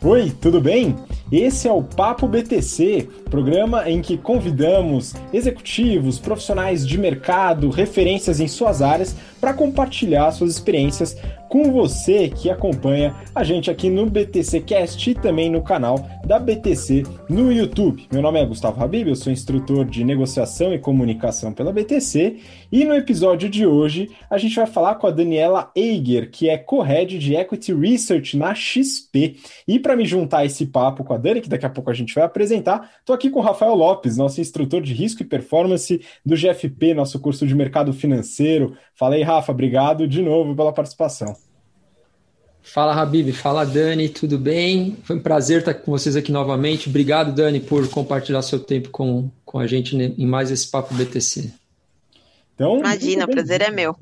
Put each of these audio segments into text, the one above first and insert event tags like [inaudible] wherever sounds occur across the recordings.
Oi, tudo bem? Esse é o Papo BTC, programa em que convidamos executivos, profissionais de mercado, referências em suas áreas para compartilhar suas experiências com você que acompanha a gente aqui no BTC Cast e também no canal da BTC no YouTube. Meu nome é Gustavo Habib, eu sou instrutor de negociação e comunicação pela BTC e no episódio de hoje a gente vai falar com a Daniela Eiger, que é co-head de Equity Research na XP. E para me juntar esse papo com a Dani, que daqui a pouco a gente vai apresentar, estou aqui com o Rafael Lopes, nosso instrutor de risco e performance do GFP, nosso curso de mercado financeiro. Falei, Rafa, obrigado de novo pela participação. Fala, Habib. Fala, Dani. Tudo bem? Foi um prazer estar com vocês aqui novamente. Obrigado, Dani, por compartilhar seu tempo com, com a gente em mais esse Papo BTC. Então, Imagina, o prazer é meu.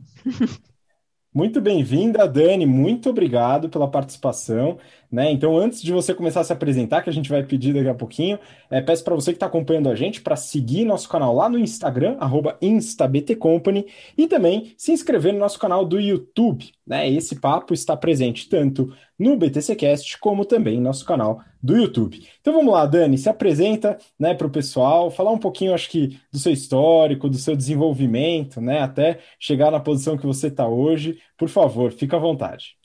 Muito bem-vinda, Dani. Muito obrigado pela participação. Né? Então, antes de você começar a se apresentar, que a gente vai pedir daqui a pouquinho, é, peço para você que está acompanhando a gente para seguir nosso canal lá no Instagram, instabtcompany, e também se inscrever no nosso canal do YouTube. Né? Esse papo está presente tanto no BTCcast como também no nosso canal do YouTube. Então vamos lá, Dani, se apresenta né, para o pessoal, falar um pouquinho, acho que, do seu histórico, do seu desenvolvimento, né, até chegar na posição que você está hoje. Por favor, fica à vontade.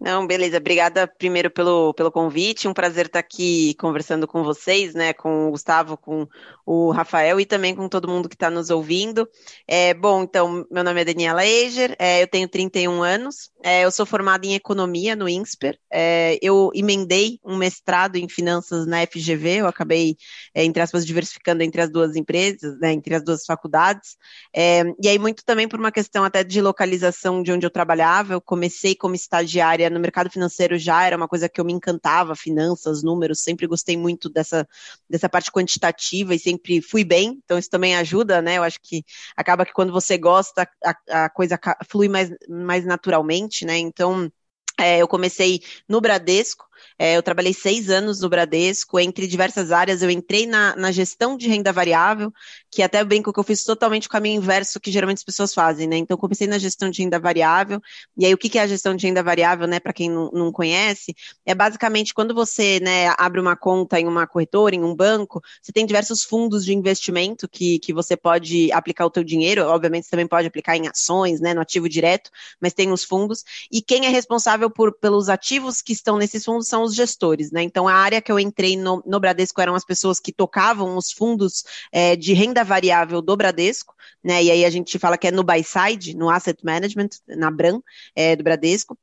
Não, beleza. Obrigada primeiro pelo, pelo convite. Um prazer estar aqui conversando com vocês, né? Com o Gustavo, com o Rafael e também com todo mundo que está nos ouvindo. É, bom, então, meu nome é Daniela Eger, é, eu tenho 31 anos, é, eu sou formada em economia no INSPER, é, eu emendei um mestrado em finanças na FGV, eu acabei, é, entre aspas, diversificando entre as duas empresas, né, entre as duas faculdades, é, e aí muito também por uma questão até de localização de onde eu trabalhava, eu comecei como estagiária no mercado financeiro já era uma coisa que eu me encantava, finanças, números, sempre gostei muito dessa, dessa parte quantitativa e sempre fui bem, então isso também ajuda, né? Eu acho que acaba que quando você gosta, a, a coisa flui mais, mais naturalmente, né? Então, é, eu comecei no Bradesco, é, eu trabalhei seis anos no Bradesco, entre diversas áreas. Eu entrei na, na gestão de renda variável, que até brinco que eu fiz totalmente o caminho inverso que geralmente as pessoas fazem, né? Então, comecei na gestão de renda variável. E aí, o que é a gestão de renda variável, né? Para quem não, não conhece, é basicamente quando você né, abre uma conta em uma corretora, em um banco, você tem diversos fundos de investimento que, que você pode aplicar o teu dinheiro. Obviamente, você também pode aplicar em ações, né? No ativo direto, mas tem os fundos. E quem é responsável por, pelos ativos que estão nesses fundos são os gestores, né? Então, a área que eu entrei no, no Bradesco eram as pessoas que tocavam os fundos é, de renda variável do Bradesco, né? E aí a gente fala que é no buy side, no asset management, na Bram, é, do Bradesco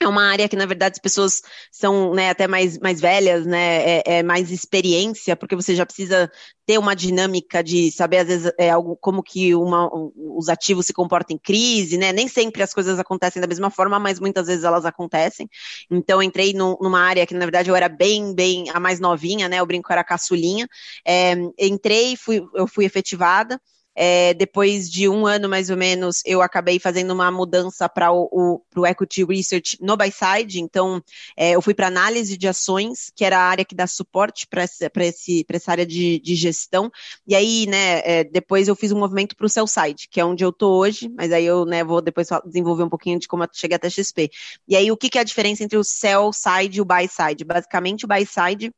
é uma área que, na verdade, as pessoas são né, até mais, mais velhas, né? É, é, mais experiência, porque você já precisa ter uma dinâmica de saber, às vezes, é, algo, como que uma, os ativos se comportam em crise, né? Nem sempre as coisas acontecem da mesma forma, mas muitas vezes elas acontecem. Então, entrei no, numa área que, na verdade, eu era bem, bem a mais novinha, né? O brinco era caçulinha. É, entrei, fui, eu fui efetivada. É, depois de um ano, mais ou menos, eu acabei fazendo uma mudança para o, o Equity Research no buy side. Então, é, eu fui para análise de ações, que era a área que dá suporte para essa área de, de, gestão. E aí, né, é, depois eu fiz um movimento para o sell side, que é onde eu estou hoje, mas aí eu né, vou depois desenvolver um pouquinho de como eu cheguei até XP. E aí, o que, que é a diferença entre o sell side e o buy side? Basicamente, o buy side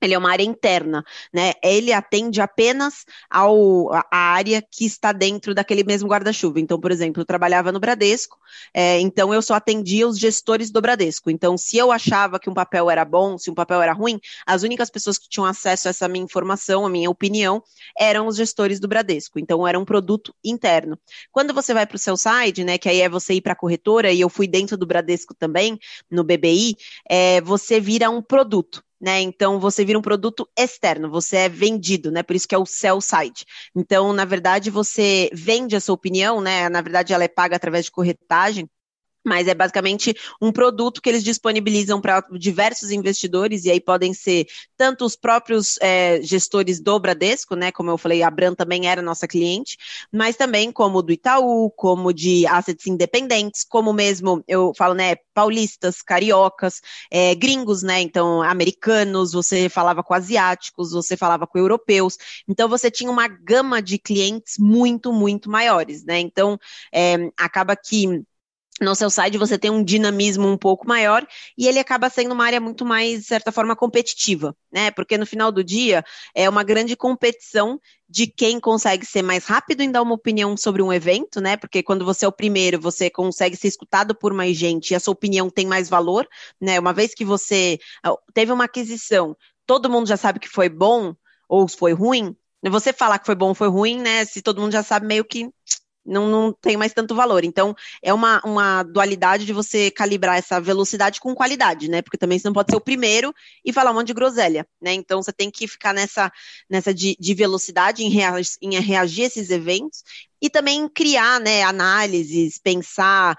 ele é uma área interna, né? Ele atende apenas ao, a área que está dentro daquele mesmo guarda-chuva. Então, por exemplo, eu trabalhava no Bradesco, é, então eu só atendia os gestores do Bradesco. Então, se eu achava que um papel era bom, se um papel era ruim, as únicas pessoas que tinham acesso a essa minha informação, a minha opinião, eram os gestores do Bradesco. Então, era um produto interno. Quando você vai para o seu site, né, que aí é você ir para a corretora, e eu fui dentro do Bradesco também, no BBI, é, você vira um produto né? Então você vira um produto externo, você é vendido, né? Por isso que é o sell side. Então, na verdade, você vende a sua opinião, né? Na verdade, ela é paga através de corretagem mas é basicamente um produto que eles disponibilizam para diversos investidores, e aí podem ser tanto os próprios é, gestores do Bradesco, né? Como eu falei, a Bran também era nossa cliente, mas também como do Itaú, como de assets independentes, como mesmo eu falo, né? Paulistas, cariocas, é, gringos, né? Então, americanos, você falava com asiáticos, você falava com europeus, então você tinha uma gama de clientes muito, muito maiores, né? Então, é, acaba que no seu site você tem um dinamismo um pouco maior e ele acaba sendo uma área muito mais, de certa forma, competitiva, né? Porque no final do dia é uma grande competição de quem consegue ser mais rápido em dar uma opinião sobre um evento, né? Porque quando você é o primeiro, você consegue ser escutado por mais gente e a sua opinião tem mais valor, né? Uma vez que você ah, teve uma aquisição, todo mundo já sabe que foi bom ou foi ruim, você falar que foi bom ou foi ruim, né? Se todo mundo já sabe meio que não, não tem mais tanto valor. Então, é uma, uma dualidade de você calibrar essa velocidade com qualidade, né? Porque também você não pode ser o primeiro e falar um monte de groselha, né? Então, você tem que ficar nessa, nessa de, de velocidade em, reagir, em reagir a esses eventos e também criar né, análises, pensar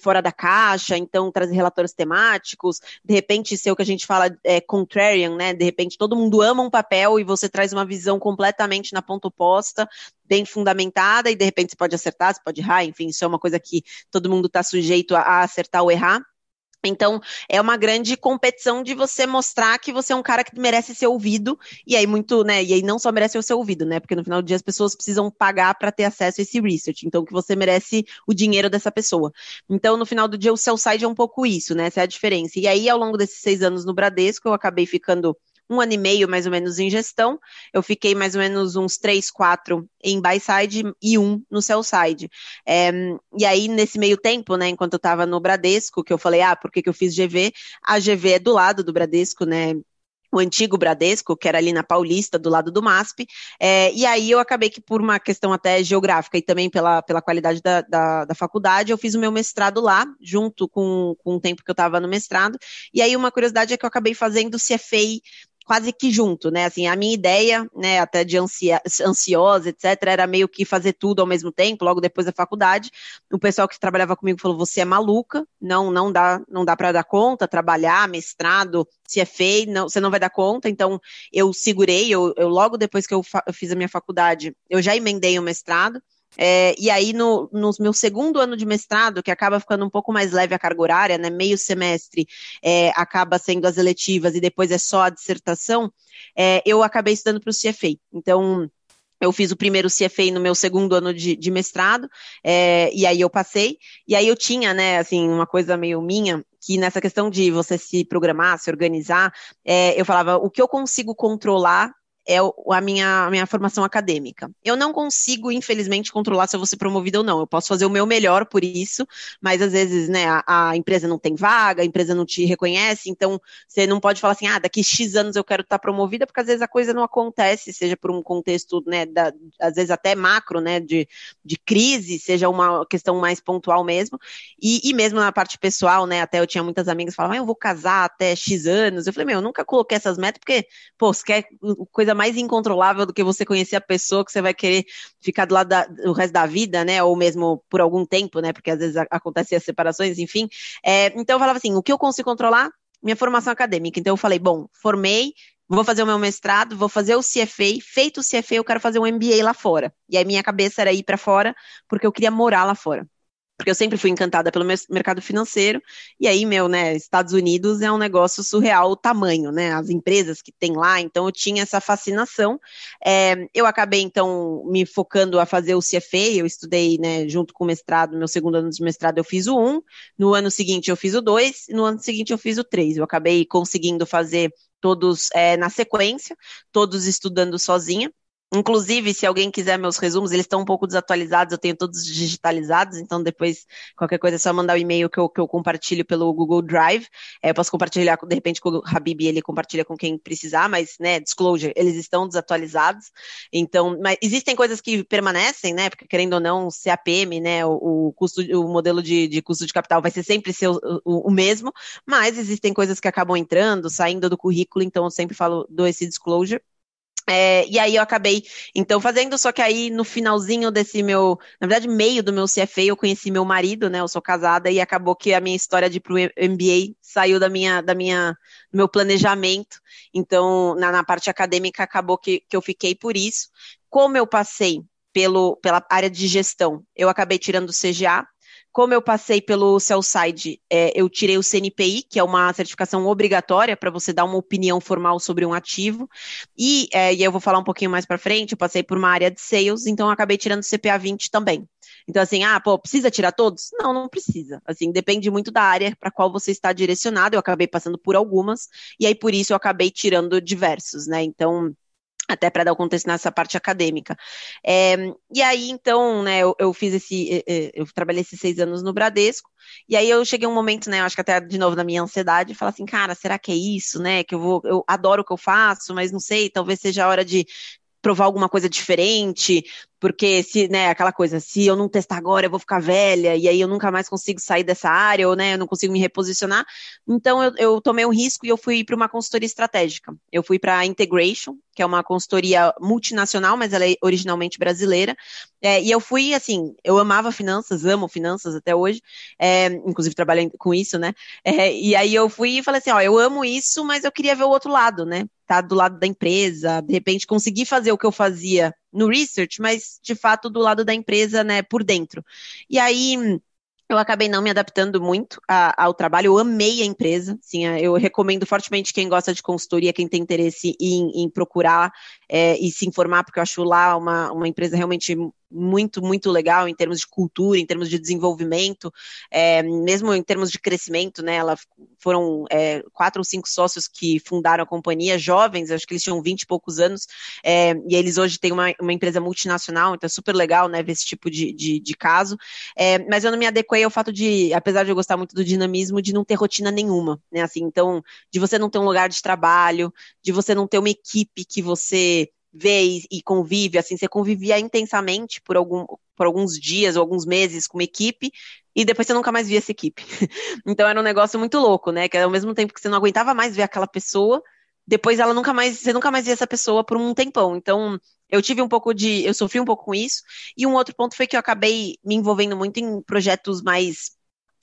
fora da caixa, então trazer relatórios temáticos, de repente ser o que a gente fala é, contrarian, né? De repente todo mundo ama um papel e você traz uma visão completamente na ponta oposta, bem fundamentada, e de repente você pode acertar, você pode errar, enfim, isso é uma coisa que todo mundo está sujeito a acertar ou errar. Então, é uma grande competição de você mostrar que você é um cara que merece ser ouvido, e aí muito, né, e aí não só merece ser ouvido, né, porque no final do dia as pessoas precisam pagar para ter acesso a esse research, então que você merece o dinheiro dessa pessoa. Então, no final do dia, o seu site é um pouco isso, né, essa é a diferença. E aí, ao longo desses seis anos no Bradesco, eu acabei ficando um ano e meio mais ou menos em gestão. Eu fiquei mais ou menos uns três, quatro em buy side e um no sell side. É, e aí, nesse meio tempo, né, enquanto eu estava no Bradesco, que eu falei, ah, por que, que eu fiz GV? A GV é do lado do Bradesco, né? o antigo Bradesco, que era ali na Paulista, do lado do MASP, é, e aí eu acabei que por uma questão até geográfica e também pela, pela qualidade da, da, da faculdade, eu fiz o meu mestrado lá, junto com, com o tempo que eu estava no mestrado, e aí uma curiosidade é que eu acabei fazendo CFA quase que junto, né? Assim, a minha ideia, né, até de ansia, ansiosa, etc., era meio que fazer tudo ao mesmo tempo, logo depois da faculdade. O pessoal que trabalhava comigo falou: você é maluca, não, não dá, não dá para dar conta, trabalhar, mestrado, se é feio, não, você não vai dar conta. Então, eu segurei, eu, eu logo depois que eu, eu fiz a minha faculdade, eu já emendei o mestrado. É, e aí, no, no meu segundo ano de mestrado, que acaba ficando um pouco mais leve a carga horária, né? Meio semestre é, acaba sendo as eletivas e depois é só a dissertação, é, eu acabei estudando para o CFA. Então, eu fiz o primeiro CFA no meu segundo ano de, de mestrado, é, e aí eu passei, e aí eu tinha, né, assim, uma coisa meio minha, que nessa questão de você se programar, se organizar, é, eu falava, o que eu consigo controlar é a minha, a minha formação acadêmica. Eu não consigo, infelizmente, controlar se eu vou ser promovida ou não. Eu posso fazer o meu melhor por isso, mas às vezes, né, a, a, empresa não tem vaga, a empresa não te reconhece, então você não pode falar assim, ah, daqui X anos eu quero estar promovida, porque às vezes a coisa não acontece, seja por um contexto, né, da, às vezes até macro, né, de, de crise, seja uma questão mais pontual mesmo, e, e mesmo na parte pessoal, né, até eu tinha muitas amigas que falavam, ah, eu vou casar até X anos. Eu falei, meu, eu nunca coloquei essas metas, porque, pô, você quer coisa mais incontrolável do que você conhecer a pessoa que você vai querer ficar do lado do resto da vida, né? Ou mesmo por algum tempo, né? Porque às vezes acontecem as separações, enfim. É, então eu falava assim: o que eu consigo controlar? Minha formação acadêmica. Então eu falei: bom, formei, vou fazer o meu mestrado, vou fazer o CFA, feito o CFA, eu quero fazer um MBA lá fora. E aí minha cabeça era ir para fora, porque eu queria morar lá fora porque eu sempre fui encantada pelo mercado financeiro, e aí, meu, né, Estados Unidos é um negócio surreal o tamanho, né, as empresas que tem lá, então eu tinha essa fascinação. É, eu acabei, então, me focando a fazer o CFA, eu estudei, né, junto com o mestrado, meu segundo ano de mestrado eu fiz o 1, no ano seguinte eu fiz o 2, e no ano seguinte eu fiz o 3. Eu acabei conseguindo fazer todos é, na sequência, todos estudando sozinha. Inclusive, se alguém quiser meus resumos, eles estão um pouco desatualizados, eu tenho todos digitalizados, então depois, qualquer coisa é só mandar o um e-mail que eu, que eu compartilho pelo Google Drive. É, eu posso compartilhar, de repente, com o Habib, ele compartilha com quem precisar, mas, né, disclosure, eles estão desatualizados. Então, mas existem coisas que permanecem, né, porque querendo ou não, CAPM, né, o, o custo, o modelo de, de, custo de capital vai ser sempre ser o, o, o mesmo, mas existem coisas que acabam entrando, saindo do currículo, então eu sempre falo, dou esse disclosure. É, e aí eu acabei, então, fazendo, só que aí no finalzinho desse meu, na verdade, meio do meu CFA, eu conheci meu marido, né? Eu sou casada, e acabou que a minha história de ir pro MBA saiu da minha, da minha, do meu planejamento. Então, na, na parte acadêmica, acabou que, que eu fiquei por isso. Como eu passei pelo, pela área de gestão, eu acabei tirando o CGA, como eu passei pelo Cellside, é, eu tirei o CNPI, que é uma certificação obrigatória para você dar uma opinião formal sobre um ativo. E, é, e eu vou falar um pouquinho mais para frente, eu passei por uma área de sales, então acabei tirando o CPA 20 também. Então, assim, ah, pô, precisa tirar todos? Não, não precisa. Assim, depende muito da área para qual você está direcionado. Eu acabei passando por algumas, e aí por isso eu acabei tirando diversos, né? Então, até para dar o contexto nessa parte acadêmica. É, e aí, então, né, eu, eu, fiz esse, eu trabalhei esses seis anos no Bradesco, e aí eu cheguei um momento, né, eu acho que até de novo na minha ansiedade, falar assim, cara, será que é isso, né, que eu vou, eu adoro o que eu faço, mas não sei, talvez seja a hora de provar alguma coisa diferente, porque se, né, aquela coisa, se eu não testar agora, eu vou ficar velha, e aí eu nunca mais consigo sair dessa área, ou, né, eu não consigo me reposicionar. Então, eu, eu tomei um risco e eu fui para uma consultoria estratégica. Eu fui para a Integration, que é uma consultoria multinacional, mas ela é originalmente brasileira. É, e eu fui, assim, eu amava finanças, amo finanças até hoje, é, inclusive trabalhei com isso, né? É, e aí eu fui e falei assim, ó, eu amo isso, mas eu queria ver o outro lado, né? Tá do lado da empresa, de repente conseguir fazer o que eu fazia no research, mas de fato do lado da empresa, né, por dentro. E aí eu acabei não me adaptando muito a, ao trabalho, eu amei a empresa, sim, eu recomendo fortemente quem gosta de consultoria, quem tem interesse em, em procurar é, e se informar, porque eu acho lá uma, uma empresa realmente muito, muito legal em termos de cultura, em termos de desenvolvimento, é, mesmo em termos de crescimento, né? Ela foram é, quatro ou cinco sócios que fundaram a companhia, jovens, acho que eles tinham vinte e poucos anos, é, e eles hoje têm uma, uma empresa multinacional, então é super legal, né, ver esse tipo de, de, de caso. É, mas eu não me adequei ao fato de, apesar de eu gostar muito do dinamismo, de não ter rotina nenhuma, né? Assim, então, de você não ter um lugar de trabalho, de você não ter uma equipe que você vê e, e, convive, assim, você convivia intensamente por, algum, por alguns dias ou alguns meses com uma equipe e depois você nunca mais via essa equipe. [laughs] então era um negócio muito louco, né? Que ao mesmo tempo que você não aguentava mais ver aquela pessoa, depois ela nunca mais, você nunca mais via essa pessoa por um tempão. Então, eu tive um pouco de, eu sofri um pouco com isso. E um outro ponto foi que eu acabei me envolvendo muito em projetos mais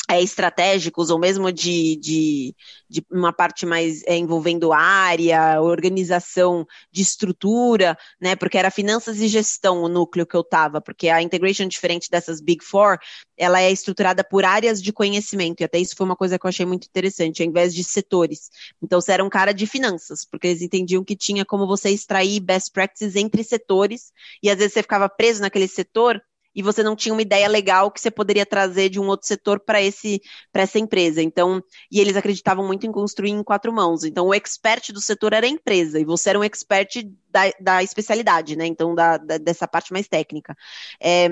é, estratégicos, ou mesmo de, de, de uma parte mais é, envolvendo área, organização de estrutura, né? Porque era finanças e gestão o núcleo que eu estava, porque a integration, diferente dessas Big Four, ela é estruturada por áreas de conhecimento, e até isso foi uma coisa que eu achei muito interessante, ao invés de setores. Então, você era um cara de finanças, porque eles entendiam que tinha como você extrair best practices entre setores, e às vezes você ficava preso naquele setor e você não tinha uma ideia legal que você poderia trazer de um outro setor para esse para essa empresa. Então, e eles acreditavam muito em construir em quatro mãos. Então, o expert do setor era a empresa e você era um expert da, da especialidade, né? Então, da, da dessa parte mais técnica. É,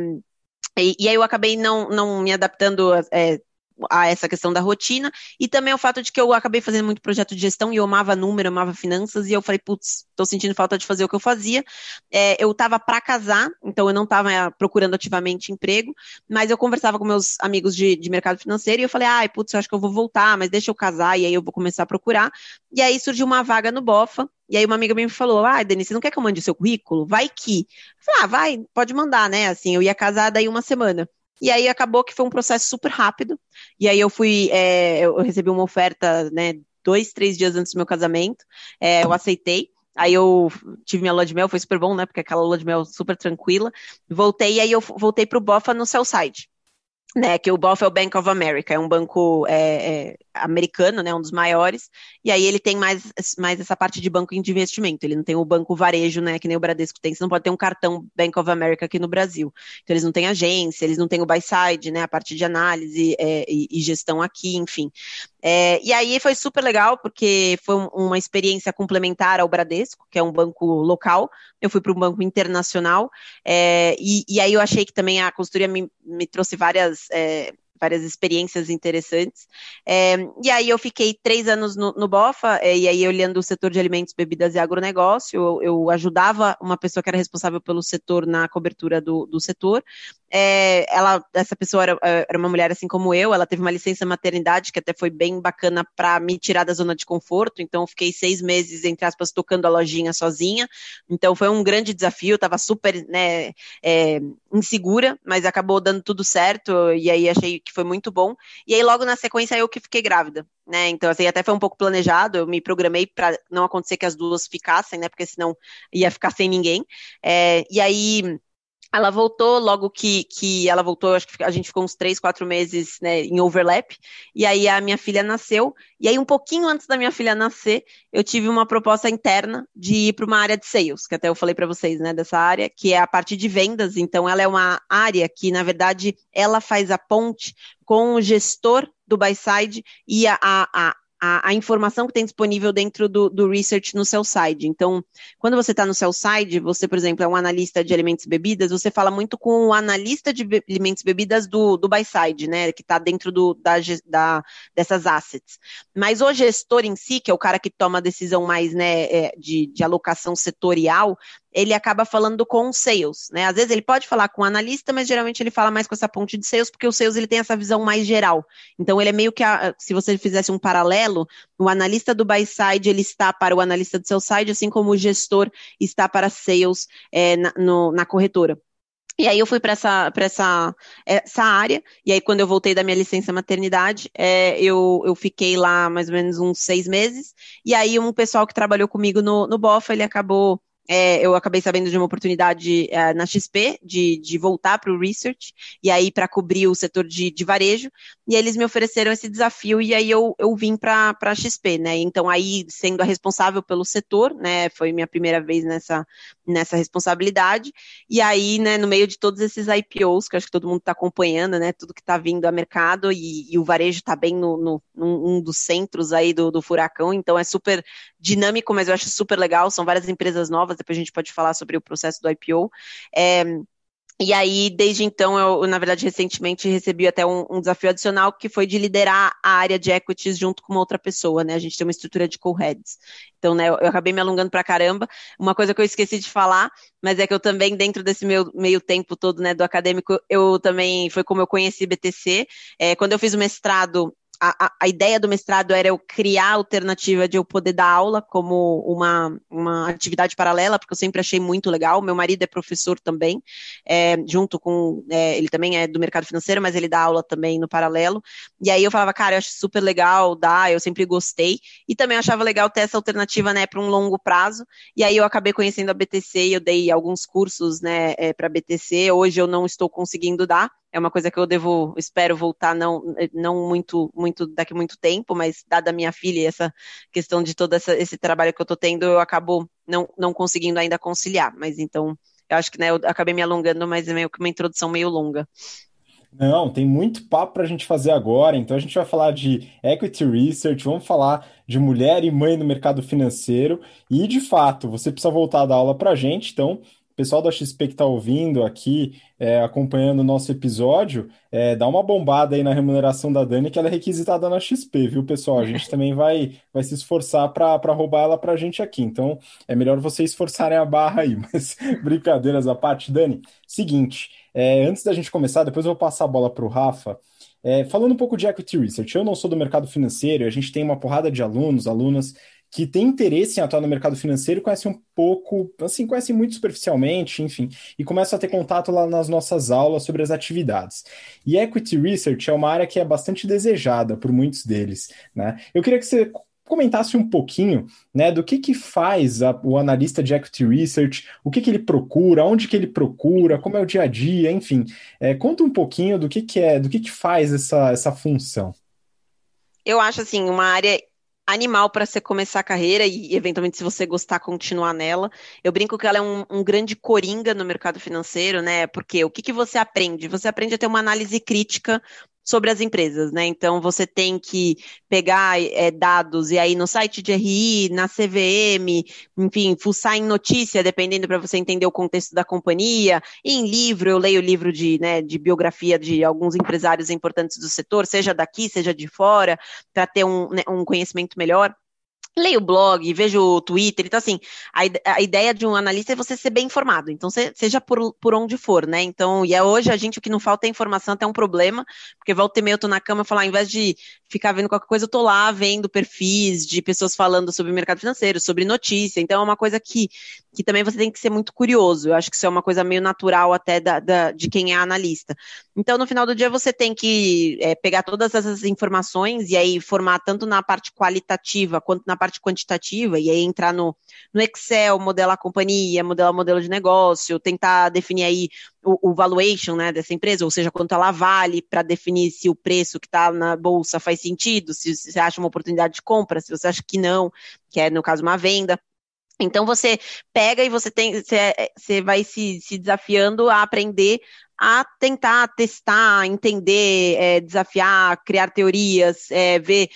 e, e, aí eu acabei não, não me adaptando é, a essa questão da rotina, e também o fato de que eu acabei fazendo muito projeto de gestão e eu amava número, eu amava finanças, e eu falei, putz, tô sentindo falta de fazer o que eu fazia. É, eu tava para casar, então eu não tava é, procurando ativamente emprego, mas eu conversava com meus amigos de, de mercado financeiro e eu falei, ai, putz, eu acho que eu vou voltar, mas deixa eu casar, e aí eu vou começar a procurar. E aí surgiu uma vaga no BOFA, e aí uma amiga minha me falou, ah, Denise, você não quer que eu mande o seu currículo? Vai que. Eu falei, ah, vai, pode mandar, né? Assim, eu ia casar daí uma semana. E aí acabou que foi um processo super rápido. E aí eu fui, é, eu recebi uma oferta, né, dois, três dias antes do meu casamento. É, eu aceitei. Aí eu tive minha lua de mel, foi super bom, né? Porque aquela lua de mel super tranquila. Voltei, e aí eu voltei pro Bofa no Cellside né, que o BOF é o Bank of America, é um banco é, é, americano, né, um dos maiores, e aí ele tem mais, mais essa parte de banco de investimento, ele não tem o banco varejo, né, que nem o Bradesco tem, você não pode ter um cartão Bank of America aqui no Brasil, então eles não têm agência, eles não têm o buy side, né, a parte de análise é, e, e, gestão aqui, enfim. É, e aí foi super legal, porque foi uma experiência complementar ao Bradesco, que é um banco local, eu fui para um banco internacional, é, e, e, aí eu achei que também a consultoria me, me trouxe várias é, várias experiências interessantes. É, e aí eu fiquei três anos no, no BOFA, é, e aí olhando o setor de alimentos, bebidas e agronegócio, eu, eu, ajudava uma pessoa que era responsável pelo setor na cobertura do, do setor. É, ela, essa pessoa era, era, uma mulher assim como eu, ela teve uma licença maternidade que até foi bem bacana para me tirar da zona de conforto, então eu fiquei seis meses, entre aspas, tocando a lojinha sozinha, então foi um grande desafio, estava super né, é, insegura, mas acabou dando tudo certo, e aí achei que foi muito bom. E aí, logo na sequência, eu que fiquei grávida, né? Então, assim, até foi um pouco planejado, eu me programei para não acontecer que as duas ficassem, né? Porque senão ia ficar sem ninguém. É, e aí ela voltou logo que, que ela voltou, acho que a gente ficou uns três, quatro meses né, em overlap, e aí a minha filha nasceu, e aí um pouquinho antes da minha filha nascer, eu tive uma proposta interna de ir para uma área de sales, que até eu falei para vocês, né, dessa área, que é a parte de vendas, então ela é uma área que, na verdade, ela faz a ponte com o gestor do buy side e a, a, a, a, informação que tem disponível dentro do, do research no seu side. Então, quando você está no seu side, você, por exemplo, é um analista de alimentos e bebidas, você fala muito com o analista de be alimentos e bebidas do, do buy side, né? Que está dentro do, da, da, dessas assets. Mas o gestor em si, que é o cara que toma a decisão mais né, é, de, de alocação setorial, ele acaba falando com sales, né? Às vezes ele pode falar com o analista, mas geralmente ele fala mais com essa ponte de sales, porque o sales ele tem essa visão mais geral. Então ele é meio que, a, se você fizesse um paralelo, o analista do buy side ele está para o analista do seu side, assim como o gestor está para sales é, na, no, na corretora. E aí eu fui para essa, essa, essa área, e aí quando eu voltei da minha licença maternidade, é, eu, eu fiquei lá mais ou menos uns seis meses, e aí um pessoal que trabalhou comigo no, no BOFA, ele acabou é, eu acabei sabendo de uma oportunidade é, na XP de, de voltar para o research e aí para cobrir o setor de, de, varejo e eles me ofereceram esse desafio e aí eu, eu vim para a XP, né? Então aí sendo a responsável pelo setor, né? Foi minha primeira vez nessa, nessa responsabilidade e aí, né? No meio de todos esses IPOs que acho que todo mundo está acompanhando, né? Tudo que está vindo a mercado e, e o varejo está bem no, no num, um dos centros aí do, do furacão, então é super dinâmico, mas eu acho super legal. São várias empresas novas depois a gente pode falar sobre o processo do IPO. É, e aí, desde então, eu, na verdade, recentemente recebi até um, um, desafio adicional que foi de liderar a área de equities junto com uma outra pessoa, né? A gente tem uma estrutura de co-heads. Então, né, eu, eu, acabei me alongando pra caramba. Uma coisa que eu esqueci de falar, mas é que eu também, dentro desse meu meio tempo todo, né, do acadêmico, eu também, foi como eu conheci BTC. É, quando eu fiz o mestrado, a, a, ideia do mestrado era eu criar a alternativa de eu poder dar aula como uma, uma atividade paralela, porque eu sempre achei muito legal. Meu marido é professor também, é, junto com. É, ele também é do mercado financeiro, mas ele dá aula também no paralelo. E aí eu falava, cara, eu acho super legal dar, eu sempre gostei. E também achava legal ter essa alternativa, né, para um longo prazo. E aí eu acabei conhecendo a BTC e eu dei alguns cursos, né, é, para BTC. Hoje eu não estou conseguindo dar é uma coisa que eu devo, espero voltar não, não muito, muito daqui a muito tempo, mas dada a minha filha e essa questão de todo essa, esse trabalho que eu estou tendo, eu acabo não, não conseguindo ainda conciliar. Mas então, eu acho que né, eu acabei me alongando, mas é meio que uma introdução meio longa. Não, tem muito papo para a gente fazer agora. Então, a gente vai falar de equity research, vamos falar de mulher e mãe no mercado financeiro. E, de fato, você precisa voltar a dar aula para a gente. Então, pessoal da XP que está ouvindo aqui, é, acompanhando o nosso episódio, é, dá uma bombada aí na remuneração da Dani, que ela é requisitada na XP, viu, pessoal? A [laughs] gente também vai, vai se esforçar para roubar ela para a gente aqui. Então, é melhor vocês esforçarem a barra aí. [laughs] Mas, brincadeiras à parte, Dani, seguinte, é, antes da gente começar, depois eu vou passar a bola para o Rafa. É, falando um pouco de equity research, eu não sou do mercado financeiro, a gente tem uma porrada de alunos, alunas que tem interesse em atuar no mercado financeiro conhecem um pouco, assim, conhecem muito superficialmente, enfim, e começam a ter contato lá nas nossas aulas sobre as atividades. E Equity Research é uma área que é bastante desejada por muitos deles, né? Eu queria que você comentasse um pouquinho, né, do que que faz a, o analista de Equity Research, o que que ele procura, onde que ele procura, como é o dia a dia, enfim, é, conta um pouquinho do que que é, do que que faz essa, essa função. Eu acho assim uma área animal para você começar a carreira e, eventualmente, se você gostar, continuar nela. Eu brinco que ela é um, um grande coringa no mercado financeiro, né? Porque o que, que você aprende? Você aprende a ter uma análise crítica sobre as empresas, né? Então você tem que pegar é, dados e aí no site de RI, na CVM, enfim, fuçar em notícia, dependendo para você entender o contexto da companhia. E em livro, eu leio livro de, né, de biografia de alguns empresários importantes do setor, seja daqui, seja de fora, para ter um, né, um conhecimento melhor leio o blog, vejo o Twitter, então assim, a, a, ideia de um analista é você ser bem informado, então se, seja por, por onde for, né, então, e é hoje a gente, o que não falta é informação, até um problema, porque volta e meia eu tô na cama e falar, ao invés de ficar vendo qualquer coisa, eu tô lá vendo perfis de pessoas falando sobre mercado financeiro, sobre notícia, então é uma coisa que que também você tem que ser muito curioso. Eu acho que isso é uma coisa meio natural até da, da de quem é analista. Então, no final do dia, você tem que é, pegar todas essas informações e aí formar tanto na parte qualitativa quanto na parte quantitativa, e aí entrar no, no Excel, modelar a companhia, modelar o modelo de negócio, tentar definir aí o, o valuation né, dessa empresa, ou seja, quanto ela vale para definir se o preço que está na bolsa faz sentido, se, se você acha uma oportunidade de compra, se você acha que não, que é, no caso, uma venda. Então você pega e você tem, você, você vai se, se desafiando a aprender a tentar testar, entender, é, desafiar, criar teorias, é, ver,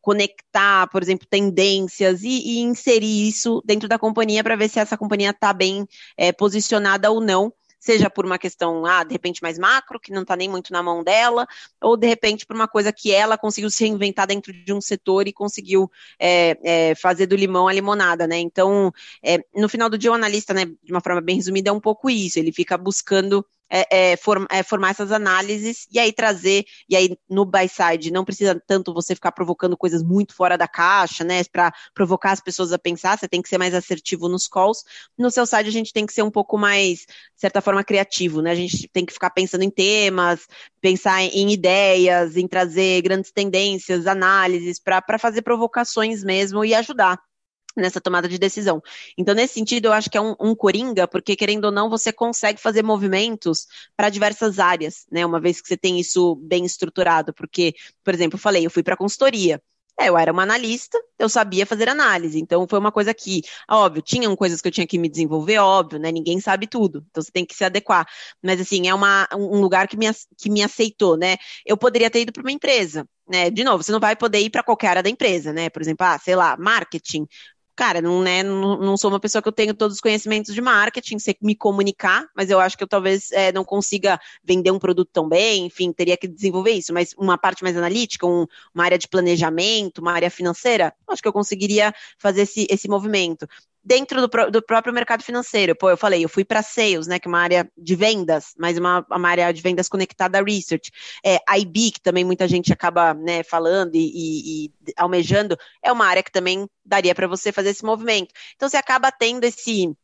conectar, por exemplo, tendências e, e, inserir isso dentro da companhia para ver se essa companhia está bem é, posicionada ou não seja por uma questão, ah, de repente mais macro, que não está nem muito na mão dela, ou de repente por uma coisa que ela conseguiu se reinventar dentro de um setor e conseguiu é, é, fazer do limão a limonada, né? Então, é, no final do dia, o analista, né, de uma forma bem resumida, é um pouco isso, ele fica buscando é, é, form, é, formar essas análises e aí trazer, e aí no buy side não precisa tanto você ficar provocando coisas muito fora da caixa, né, para provocar as pessoas a pensar, você tem que ser mais assertivo nos calls. No seu side a gente tem que ser um pouco mais, de certa forma, criativo, né, a gente tem que ficar pensando em temas, pensar em ideias, em trazer grandes tendências, análises, para fazer provocações mesmo e ajudar nessa tomada de decisão. Então, nesse sentido, eu acho que é um, um coringa, porque querendo ou não, você consegue fazer movimentos para diversas áreas, né? Uma vez que você tem isso bem estruturado, porque, por exemplo, eu falei, eu fui para consultoria. É, eu era uma analista, eu sabia fazer análise, então foi uma coisa que, óbvio, tinham coisas que eu tinha que me desenvolver, óbvio, né? Ninguém sabe tudo, então você tem que se adequar. Mas assim, é uma, um lugar que me, que me aceitou, né? Eu poderia ter ido para uma empresa, né? De novo, você não vai poder ir para qualquer área da empresa, né? Por exemplo, ah, sei lá, marketing cara, não, né, não, não, sou uma pessoa que eu tenho todos os conhecimentos de marketing, sei me comunicar, mas eu acho que eu talvez é, não consiga vender um produto tão bem, enfim, teria que desenvolver isso, mas uma parte mais analítica, um, uma área de planejamento, uma área financeira, acho que eu conseguiria fazer esse, esse movimento dentro do, do, próprio mercado financeiro. Pô, eu falei, eu fui para sales, né, que é uma área de vendas, mas uma, uma área de vendas conectada a research. É, IB, que também muita gente acaba né, falando e, e, e almejando, é uma área que também daria para você fazer esse movimento. Então você acaba tendo esse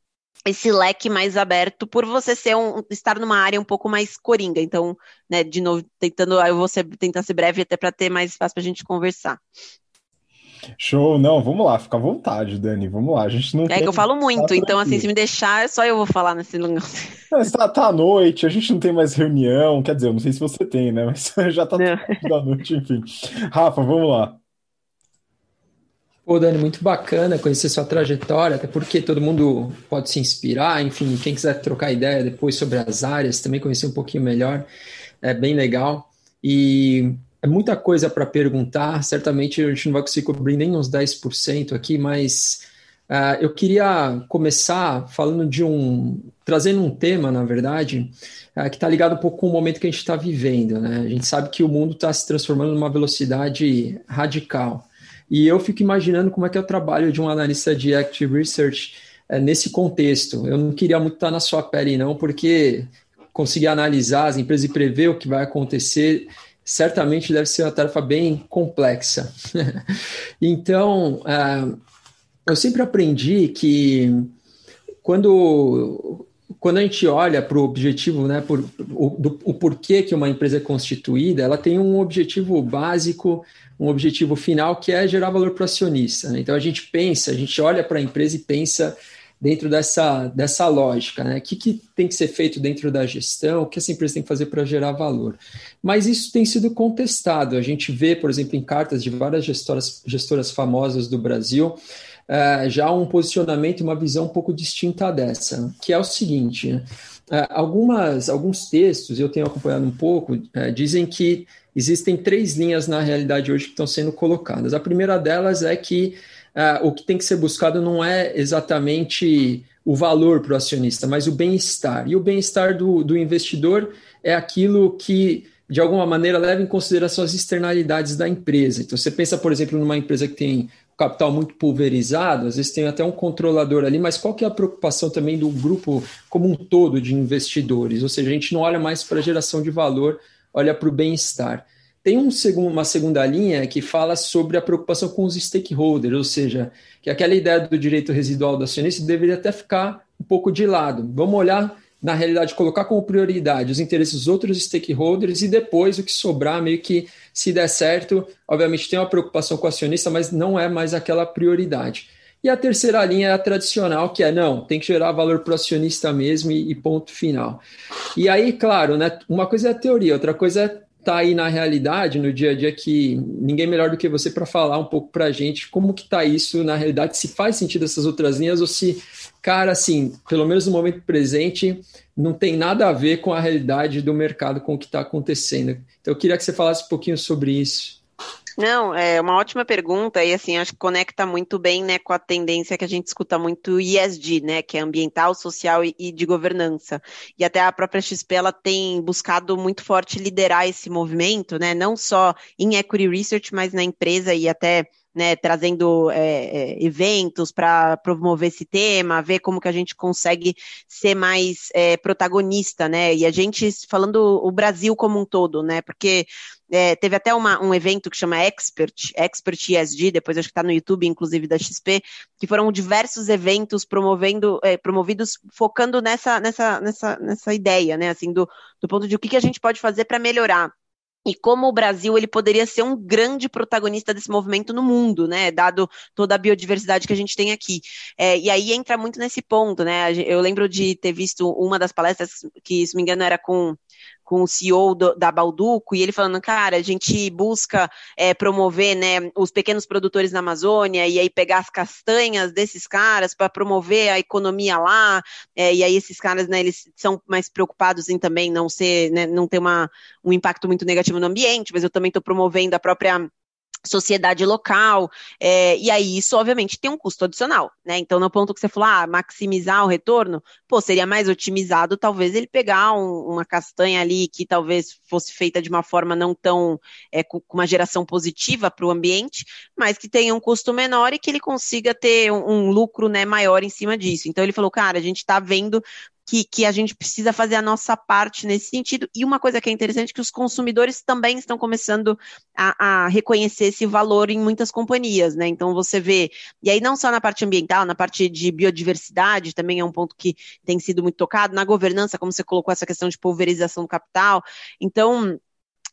esse leque mais aberto por você ser um, estar numa área um pouco mais coringa. Então, né, de novo, tentando, eu vou ser, tentar ser breve até para ter mais espaço para a gente conversar. Show, não, vamos lá, fica à vontade, Dani, vamos lá. A gente não é tem... que eu falo muito, então assim, se me deixar, só eu vou falar nesse lugar. tá, tá à noite, a gente não tem mais reunião, quer dizer, eu não sei se você tem, né? Mas [laughs] já tá da noite, enfim. Rafa, vamos lá. Pô, Dani, muito bacana conhecer sua trajetória, até porque todo mundo pode se inspirar, enfim, quem quiser trocar ideia depois sobre as áreas, também conhecer um pouquinho melhor, é bem legal. E é muita coisa para perguntar, certamente a gente não vai conseguir cobrir nem uns 10% aqui, mas uh, eu queria começar falando de um. trazendo um tema, na verdade, uh, que está ligado um pouco com o momento que a gente está vivendo. Né? A gente sabe que o mundo está se transformando numa velocidade radical. E eu fico imaginando como é que é o trabalho de um analista de Active Research uh, nesse contexto. Eu não queria muito estar na sua pele, não, porque conseguir analisar as empresas e prever o que vai acontecer certamente deve ser uma tarefa bem complexa. [laughs] então, uh, eu sempre aprendi que quando, quando a gente olha para o objetivo, né, por, o, do, o porquê que uma empresa é constituída, ela tem um objetivo básico, um objetivo final, que é gerar valor para o acionista. Né? Então, a gente pensa, a gente olha para a empresa e pensa dentro dessa, dessa lógica, né? O que, que tem que ser feito dentro da gestão, o que essa empresa tem que fazer para gerar valor. Mas isso tem sido contestado. A gente vê, por exemplo, em cartas de várias gestoras, gestoras famosas do Brasil, uh, já um posicionamento, uma visão um pouco distinta dessa, que é o seguinte: uh, algumas, alguns textos, eu tenho acompanhado um pouco, uh, dizem que existem três linhas na realidade hoje que estão sendo colocadas. A primeira delas é que uh, o que tem que ser buscado não é exatamente o valor para o acionista, mas o bem-estar. E o bem-estar do, do investidor é aquilo que, de alguma maneira, leva em consideração as externalidades da empresa. Então, você pensa, por exemplo, numa empresa que tem capital muito pulverizado, às vezes tem até um controlador ali, mas qual que é a preocupação também do grupo como um todo de investidores? Ou seja, a gente não olha mais para a geração de valor, olha para o bem-estar. Tem um segundo, uma segunda linha que fala sobre a preocupação com os stakeholders, ou seja, que aquela ideia do direito residual do acionista deveria até ficar um pouco de lado. Vamos olhar, na realidade, colocar como prioridade os interesses dos outros stakeholders e depois o que sobrar, meio que se der certo, obviamente tem uma preocupação com o acionista, mas não é mais aquela prioridade. E a terceira linha é a tradicional, que é não, tem que gerar valor para o acionista mesmo e, e, ponto final. E aí, claro, né, uma coisa é a teoria, outra coisa é tá aí na realidade, no dia a dia, que ninguém melhor do que você para falar um pouco para a gente como que está isso na realidade, se faz sentido essas outras linhas ou se, cara, assim, pelo menos no momento presente, não tem nada a ver com a realidade do mercado, com o que está acontecendo. Então, eu queria que você falasse um pouquinho sobre isso. Não, é uma ótima pergunta e assim, acho que conecta muito bem, né, com a tendência que a gente escuta muito ESG, né, que é ambiental, social e, e de governança. E até a própria XP ela tem buscado muito forte liderar esse movimento, né, não só em equity research, mas na empresa e até né, trazendo é, é, eventos para promover esse tema, ver como que a gente consegue ser mais é, protagonista, né? E a gente falando o Brasil como um todo, né? Porque é, teve até uma, um evento que chama Expert, Expert ESG, depois acho que está no YouTube, inclusive da XP, que foram diversos eventos promovendo, é, promovidos focando nessa, nessa, nessa, nessa ideia, né? Assim, do, do ponto de o que, que a gente pode fazer para melhorar e como o Brasil ele poderia ser um grande protagonista desse movimento no mundo, né? Dado toda a biodiversidade que a gente tem aqui. É, e aí entra muito nesse ponto, né? Eu lembro de ter visto uma das palestras que, se não me engano, era com com o CEO do, da Balduco, e ele falando, cara, a gente busca é, promover né, os pequenos produtores na Amazônia, e aí pegar as castanhas desses caras para promover a economia lá, é, e aí esses caras, né, eles são mais preocupados em também não ser, né, não ter uma, um impacto muito negativo no ambiente, mas eu também estou promovendo a própria sociedade local, é, e aí isso obviamente tem um custo adicional, né? Então, no ponto que você falou, ah, maximizar o retorno, pô, seria mais otimizado talvez ele pegar um, uma castanha ali que talvez fosse feita de uma forma não tão é, com, uma geração positiva para o ambiente, mas que tenha um custo menor e que ele consiga ter um, um lucro né, maior em cima disso. Então ele falou, cara, a gente está vendo que, que a gente precisa fazer a nossa parte nesse sentido. E uma coisa que é interessante é que os consumidores também estão começando a, a, reconhecer esse valor em muitas companhias, né? Então você vê, e aí não só na parte ambiental, na parte de biodiversidade, também é um ponto que tem sido muito tocado, na governança, como você colocou essa questão de pulverização do capital. Então,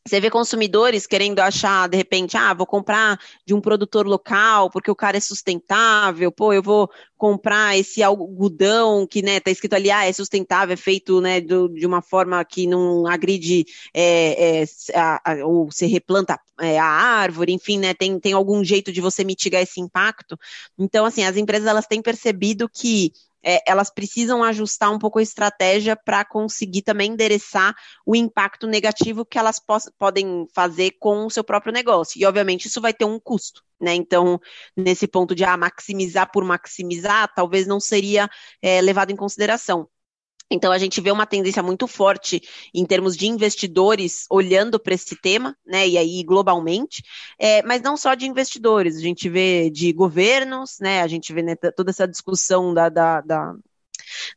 você vê consumidores querendo achar, de repente, ah, vou comprar de um produtor local porque o cara é sustentável, pô, eu vou comprar esse algodão que, né, tá escrito ali, ah, é sustentável, é feito, né, do, de uma forma que não agride é, é, a, a, ou se replanta é, a árvore, enfim, né, tem, tem algum jeito de você mitigar esse impacto. Então, assim, as empresas, elas têm percebido que é, elas precisam ajustar um pouco a estratégia para conseguir também endereçar o impacto negativo que elas podem fazer com o seu próprio negócio. E, obviamente, isso vai ter um custo. Né? Então, nesse ponto de ah, maximizar por maximizar, talvez não seria é, levado em consideração. Então, a gente vê uma tendência muito forte em termos de investidores olhando para esse tema, né, e aí globalmente, é, mas não só de investidores, a gente vê de governos, né, a gente vê né, toda essa discussão da, da, da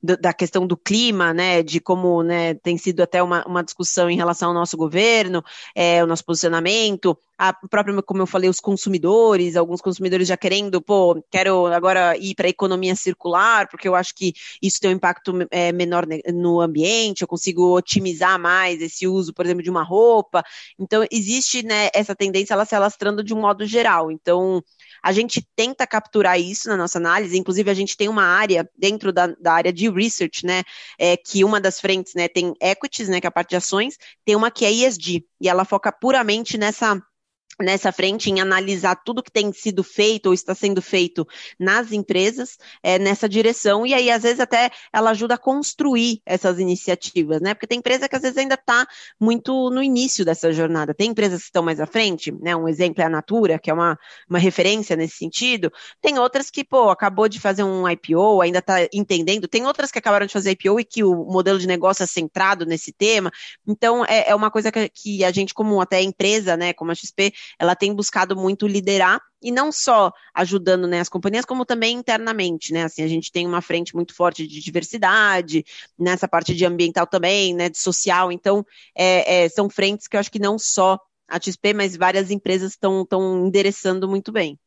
da questão do clima, né, de como né, tem sido até uma, uma discussão em relação ao nosso governo, é, o nosso posicionamento, a própria, como eu falei, os consumidores, alguns consumidores já querendo, pô, quero agora ir para a economia circular, porque eu acho que isso tem um impacto é, menor no ambiente, eu consigo otimizar mais esse uso, por exemplo, de uma roupa. Então, existe né, essa tendência ela se alastrando de um modo geral. Então, a gente tenta capturar isso na nossa análise, inclusive a gente tem uma área dentro da, da área de research, né, é, que uma das frentes, né, tem equities, né, que é a parte de ações, tem uma que é ESG, e ela foca puramente nessa nessa frente em analisar tudo que tem sido feito ou está sendo feito nas empresas é, nessa direção e aí às vezes até ela ajuda a construir essas iniciativas, né? Porque tem empresa que às vezes ainda está muito no início dessa jornada. Tem empresas que estão mais à frente, né? Um exemplo é a Natura, que é uma, uma referência nesse sentido. Tem outras que, pô, acabou de fazer um IPO, ainda está entendendo. Tem outras que acabaram de fazer IPO e que o modelo de negócio é centrado nesse tema. Então é, é uma coisa que, que a gente, como até empresa, né, como a XP, ela tem buscado muito liderar e não só ajudando né, as companhias, como também internamente, né? Assim, a gente tem uma frente muito forte de diversidade, nessa parte de ambiental também, né? De social, então é, é, são frentes que eu acho que não só a XP, mas várias empresas estão endereçando muito bem.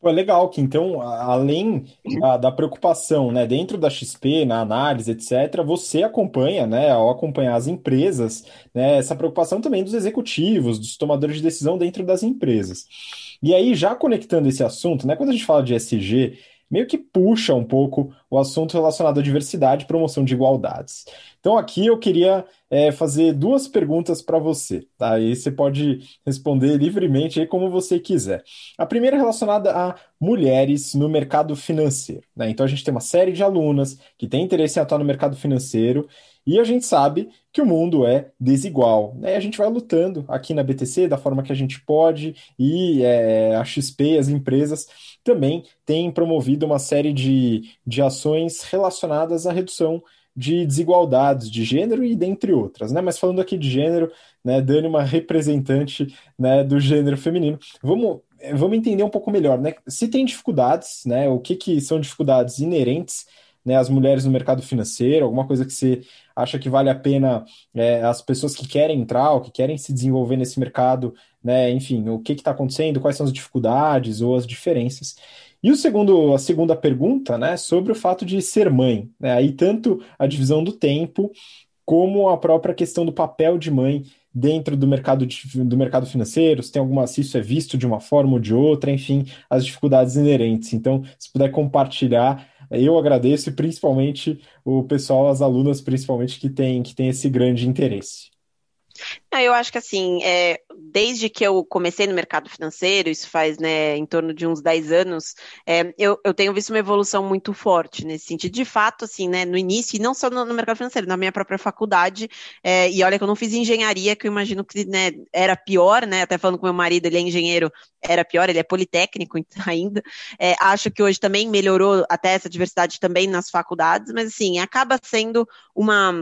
Pô, é legal que então, além da, da, preocupação, né, dentro da XP, na análise, etc., você acompanha, né, ao acompanhar as empresas, né, essa preocupação também dos executivos, dos tomadores de decisão dentro das empresas. E aí, já conectando esse assunto, né, quando a gente fala de SG, meio que puxa um pouco o assunto relacionado à diversidade e promoção de igualdades. Então, aqui eu queria é, fazer duas perguntas para você, tá? Aí você pode responder livremente aí como você quiser. A primeira é relacionada a mulheres no mercado financeiro, né? Então, a gente tem uma série de alunas que têm interesse em atuar no mercado financeiro e a gente sabe que o mundo é desigual. Né? A gente vai lutando aqui na BTC da forma que a gente pode, e é, a XP, as empresas, também têm promovido uma série de, de ações relacionadas à redução de desigualdades de gênero e dentre outras, né? Mas falando aqui de gênero, né, Dani, uma representante né, do gênero feminino, vamos, vamos entender um pouco melhor, né? Se tem dificuldades, né? O que, que são dificuldades inerentes né, às mulheres no mercado financeiro, alguma coisa que você acha que vale a pena é, as pessoas que querem entrar ou que querem se desenvolver nesse mercado, né, enfim, o que está acontecendo, quais são as dificuldades ou as diferenças. E o segundo, a segunda pergunta, né, sobre o fato de ser mãe, né, aí tanto a divisão do tempo como a própria questão do papel de mãe dentro do mercado, de, do mercado financeiro, se tem alguma, se isso é visto de uma forma ou de outra, enfim, as dificuldades inerentes. Então, se puder compartilhar, eu agradeço principalmente o pessoal, as alunas principalmente, que tem, que tem esse grande interesse. Eu acho que assim, é, desde que eu comecei no mercado financeiro, isso faz né, em torno de uns 10 anos, é, eu, eu, tenho visto uma evolução muito forte nesse sentido. De fato, assim, né, no início, e não só no, no mercado financeiro, na minha própria faculdade, é, e olha que eu não fiz engenharia, que eu imagino que né, era pior, né? Até falando com meu marido, ele é engenheiro, era pior, ele é politécnico [laughs] ainda. É, acho que hoje também melhorou até essa diversidade também nas faculdades, mas assim, acaba sendo uma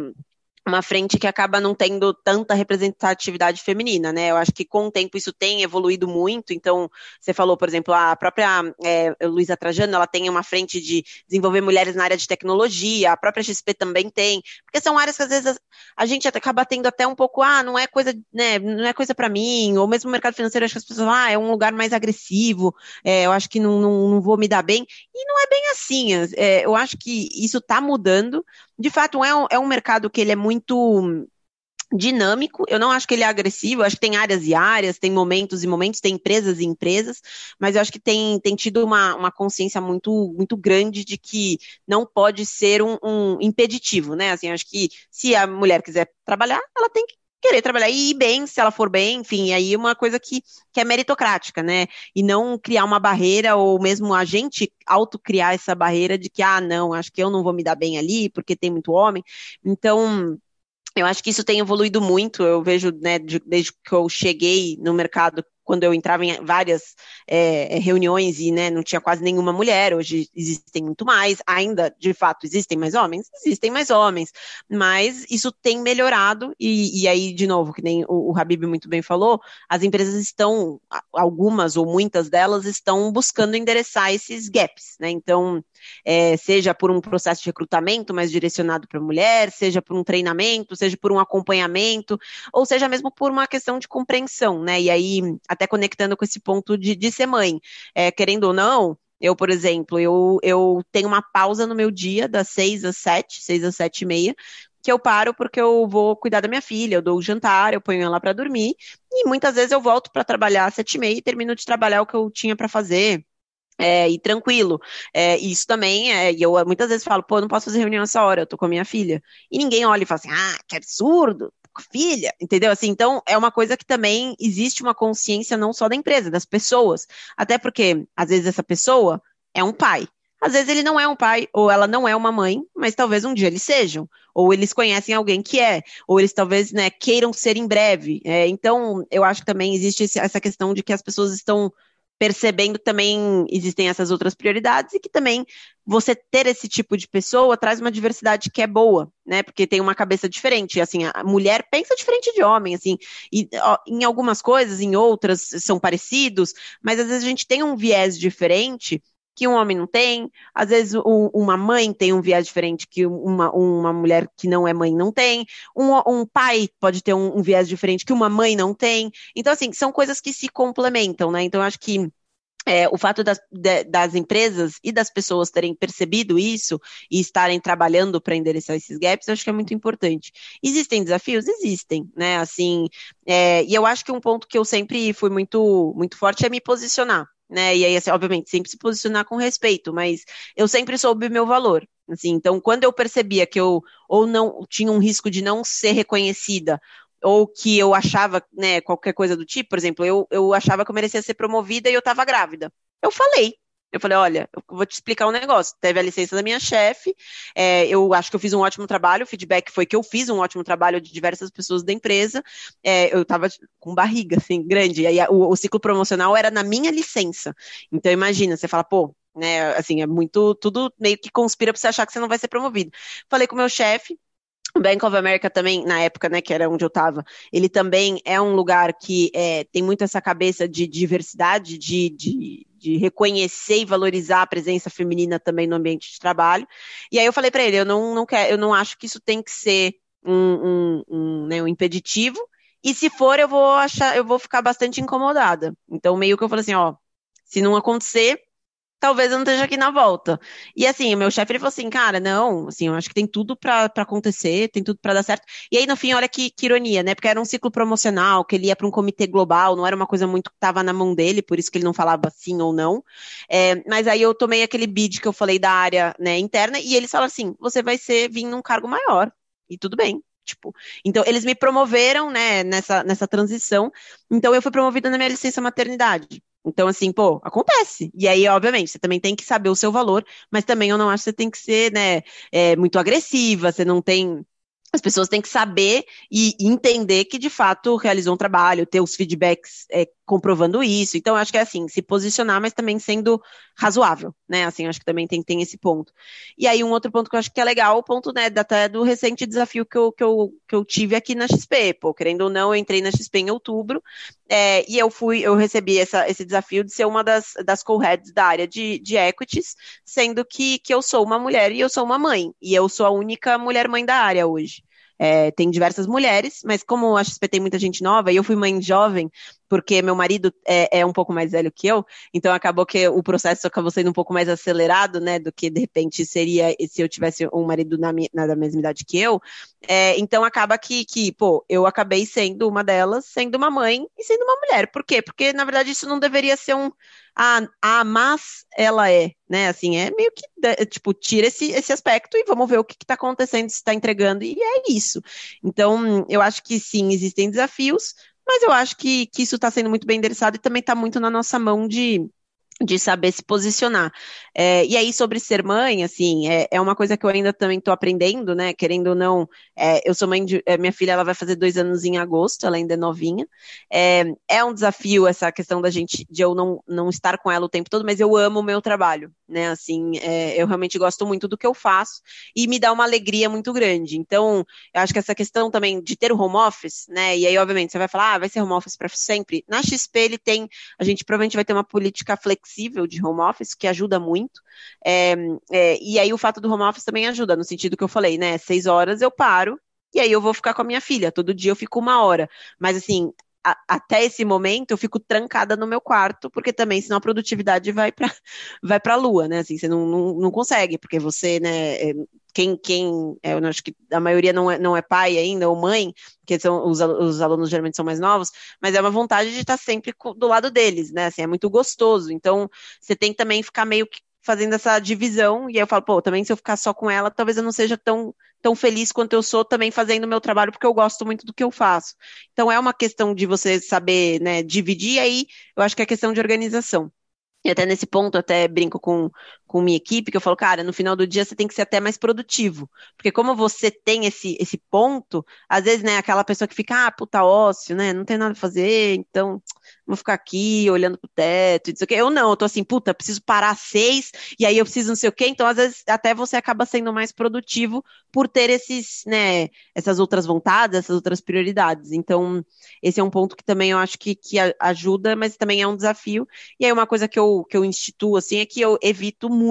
uma frente que acaba não tendo tanta representatividade feminina, né? Eu acho que com o tempo isso tem evoluído muito. Então, você falou, por exemplo, a própria é, Luísa Trajano, ela tem uma frente de desenvolver mulheres na área de tecnologia, a própria XP também tem, porque são áreas que às vezes a, gente acaba tendo até um pouco, ah, não é coisa, né? Não é coisa para mim, ou mesmo o mercado financeiro, acho que as pessoas, ah, é um lugar mais agressivo, é, eu acho que não, não, não, vou me dar bem. E não é bem assim. É, eu acho que isso está mudando. De fato, é um, é um mercado que ele é muito dinâmico. Eu não acho que ele é agressivo, acho que tem áreas e áreas, tem momentos e momentos, tem empresas e empresas, mas eu acho que tem, tem tido uma, uma consciência muito, muito grande de que não pode ser um, um impeditivo, né? Assim, acho que se a mulher quiser trabalhar, ela tem que querer trabalhar e ir bem, se ela for bem, enfim, aí é uma coisa que, que é meritocrática, né? E não criar uma barreira, ou mesmo a gente autocriar essa barreira de que, ah, não, acho que eu não vou me dar bem ali, porque tem muito homem. Então, eu acho que isso tem evoluído muito. Eu vejo, né, desde que eu cheguei no mercado quando eu entrava em várias é, reuniões e né, não tinha quase nenhuma mulher, hoje existem muito mais, ainda de fato existem mais homens? Existem mais homens, mas isso tem melhorado, e, e aí, de novo, que nem o, o Habib muito bem falou, as empresas estão, algumas ou muitas delas, estão buscando endereçar esses gaps, né? Então, é, seja por um processo de recrutamento mais direcionado para a mulher, seja por um treinamento, seja por um acompanhamento, ou seja mesmo por uma questão de compreensão, né? E aí, até conectando com esse ponto de, de ser mãe, é, querendo ou não, eu, por exemplo, eu, eu tenho uma pausa no meu dia, das seis às sete, seis às sete e meia, que eu paro porque eu vou cuidar da minha filha, eu dou o jantar, eu ponho ela para dormir, e muitas vezes eu volto para trabalhar às sete e meia e termino de trabalhar o que eu tinha para fazer. É, e tranquilo. É, isso também é, e eu muitas vezes falo, pô, não posso fazer reunião nessa hora, eu tô com a minha filha. E ninguém olha e fala assim, ah, que absurdo, filha, entendeu? Assim, então é uma coisa que também existe uma consciência não só da empresa, das pessoas. Até porque, às vezes, essa pessoa é um pai. Às vezes ele não é um pai, ou ela não é uma mãe, mas talvez um dia eles sejam. Ou eles conhecem alguém que é, ou eles talvez né, queiram ser em breve. É, então, eu acho que também existe essa questão de que as pessoas estão percebendo também existem essas outras prioridades e que também você ter esse tipo de pessoa traz uma diversidade que é boa, né? Porque tem uma cabeça diferente, assim, a mulher pensa diferente de homem, assim, e ó, em algumas coisas, em outras são parecidos, mas às vezes a gente tem um viés diferente que um homem não tem, às vezes um, uma mãe tem um viés diferente que uma, uma mulher que não é mãe não tem, um, um pai pode ter um, um, viés diferente que uma mãe não tem. Então, assim, são coisas que se complementam, né? Então, eu acho que é, o fato das, das, empresas e das pessoas terem percebido isso e estarem trabalhando para endereçar esses gaps, eu acho que é muito importante. Existem desafios? Existem, né? Assim, é, e eu acho que um ponto que eu sempre fui muito, muito forte é me posicionar. Né? E aí, assim, obviamente, sempre se posicionar com respeito, mas eu sempre soube meu valor. Assim, então, quando eu percebia que eu ou não tinha um risco de não ser reconhecida, ou que eu achava, né, qualquer coisa do tipo, por exemplo, eu, eu achava que eu merecia ser promovida e eu estava grávida. Eu falei. Eu falei, olha, eu vou te explicar um negócio. Teve a licença da minha chefe, é, eu acho que eu fiz um ótimo trabalho, o feedback foi que eu fiz um ótimo trabalho de diversas pessoas da empresa. É, eu estava com barriga, assim, grande. E aí o, o ciclo promocional era na minha licença. Então, imagina, você fala, pô, né, assim, é muito, tudo meio que conspira para você achar que você não vai ser promovido. Falei com o meu chefe, o Bank of America também, na época, né, que era onde eu estava, ele também é um lugar que é, tem muito essa cabeça de diversidade, de, de, de, reconhecer e valorizar a presença feminina também no ambiente de trabalho. E aí eu falei para ele, eu não, não quero, eu não acho que isso tem que ser um, um, um, né, um impeditivo. E se for, eu vou achar, eu vou ficar bastante incomodada. Então, meio que eu falei assim, ó, se não acontecer, talvez eu não esteja aqui na volta. E assim, o meu chefe ele falou assim, cara, não, assim, eu acho que tem tudo para acontecer, tem tudo para dar certo. E aí no fim, olha que, que, ironia, né? Porque era um ciclo promocional, que ele ia para um comitê global, não era uma coisa muito que estava na mão dele, por isso que ele não falava sim ou não. É, mas aí eu tomei aquele bid que eu falei da área né, interna e eles falaram assim, você vai ser vir num cargo maior. E tudo bem, Tipo, então eles me promoveram, né, nessa, nessa transição. Então eu fui promovida na minha licença maternidade. Então, assim, pô, acontece. E aí, obviamente, você também tem que saber o seu valor, mas também eu não acho que você tem que ser, né, é, muito agressiva, você não tem as pessoas têm que saber e entender que de fato realizou um trabalho, ter os feedbacks é, comprovando isso. Então, acho que é assim, se posicionar, mas também sendo razoável, né? Assim, acho que também tem, tem esse ponto. E aí, um outro ponto que eu acho que é legal, o ponto, né, até do recente desafio que eu, que eu, que eu tive aqui na XP. Pô, querendo ou não, eu entrei na XP em outubro, é, e eu fui, eu recebi essa, esse desafio de ser uma das, das co-heads da área de, de equities, sendo que, que eu sou uma mulher e eu sou uma mãe, e eu sou a única mulher mãe da área hoje. É, tem diversas mulheres, mas como a XP tem muita gente nova, e eu fui mãe jovem, porque meu marido é, é, um pouco mais velho que eu, então acabou que o processo acabou sendo um pouco mais acelerado, né, do que de repente seria se eu tivesse um marido na, na mesma idade que eu. É, então acaba que, que, pô, eu acabei sendo uma delas, sendo uma mãe e sendo uma mulher. Por quê? Porque na verdade isso não deveria ser um ah, ah mas ela é, né? Assim, é meio que tipo, tira esse, esse aspecto e vamos ver o que está acontecendo, se está entregando, e é isso. Então, eu acho que sim, existem desafios, mas eu acho que, que isso está sendo muito bem endereçado e também está muito na nossa mão de, de saber se posicionar. É, e aí, sobre ser mãe, assim, é, é uma coisa que eu ainda também estou aprendendo, né? Querendo ou não, é, eu sou mãe de. É, minha filha ela vai fazer dois anos em agosto, ela ainda é novinha. É, é um desafio essa questão da gente, de eu não, não estar com ela o tempo todo, mas eu amo o meu trabalho, né? Assim, é, eu realmente gosto muito do que eu faço e me dá uma alegria muito grande. Então, eu acho que essa questão também de ter o home office, né? E aí, obviamente, você vai falar, ah, vai ser home office para sempre. Na XP, ele tem, a gente provavelmente vai ter uma política flexível flexível de home office, que ajuda muito. É, é, e aí o fato do home office também ajuda, no sentido que eu falei, né? Seis horas eu paro, e aí eu vou ficar com a minha filha. Todo dia eu fico uma hora. Mas assim, a, até esse momento eu fico trancada no meu quarto, porque também senão a produtividade vai para [laughs] vai a lua, né? Assim, você não, não, não consegue, porque você, né, é, quem, quem é, eu acho que a maioria não é, não é pai ainda, ou mãe, que são os, os alunos geralmente são mais novos, mas é uma vontade de estar sempre do lado deles, né? Assim, é muito gostoso. Então, você tem que também ficar meio que fazendo essa divisão, e aí eu falo, pô, também se eu ficar só com ela, talvez eu não seja tão, tão feliz quanto eu sou também fazendo o meu trabalho, porque eu gosto muito do que eu faço. Então é uma questão de você saber, né, dividir, aí eu acho que é questão de organização. E até nesse ponto, até brinco com, com minha equipe, que eu falo, cara, no final do dia você tem que ser até mais produtivo. Porque como você tem esse, esse ponto, às vezes, né, aquela pessoa que fica, ah, puta ócio, né? Não tem nada a fazer, então vou ficar aqui olhando pro teto, e Eu não, eu tô assim, puta, preciso parar às seis, e aí eu preciso não sei o quê, então às vezes até você acaba sendo mais produtivo por ter esses, né, essas outras vontades, essas outras prioridades. Então, esse é um ponto que também eu acho que, que ajuda, mas também é um desafio. E aí uma coisa que eu, que eu instituo, assim, é que eu evito muito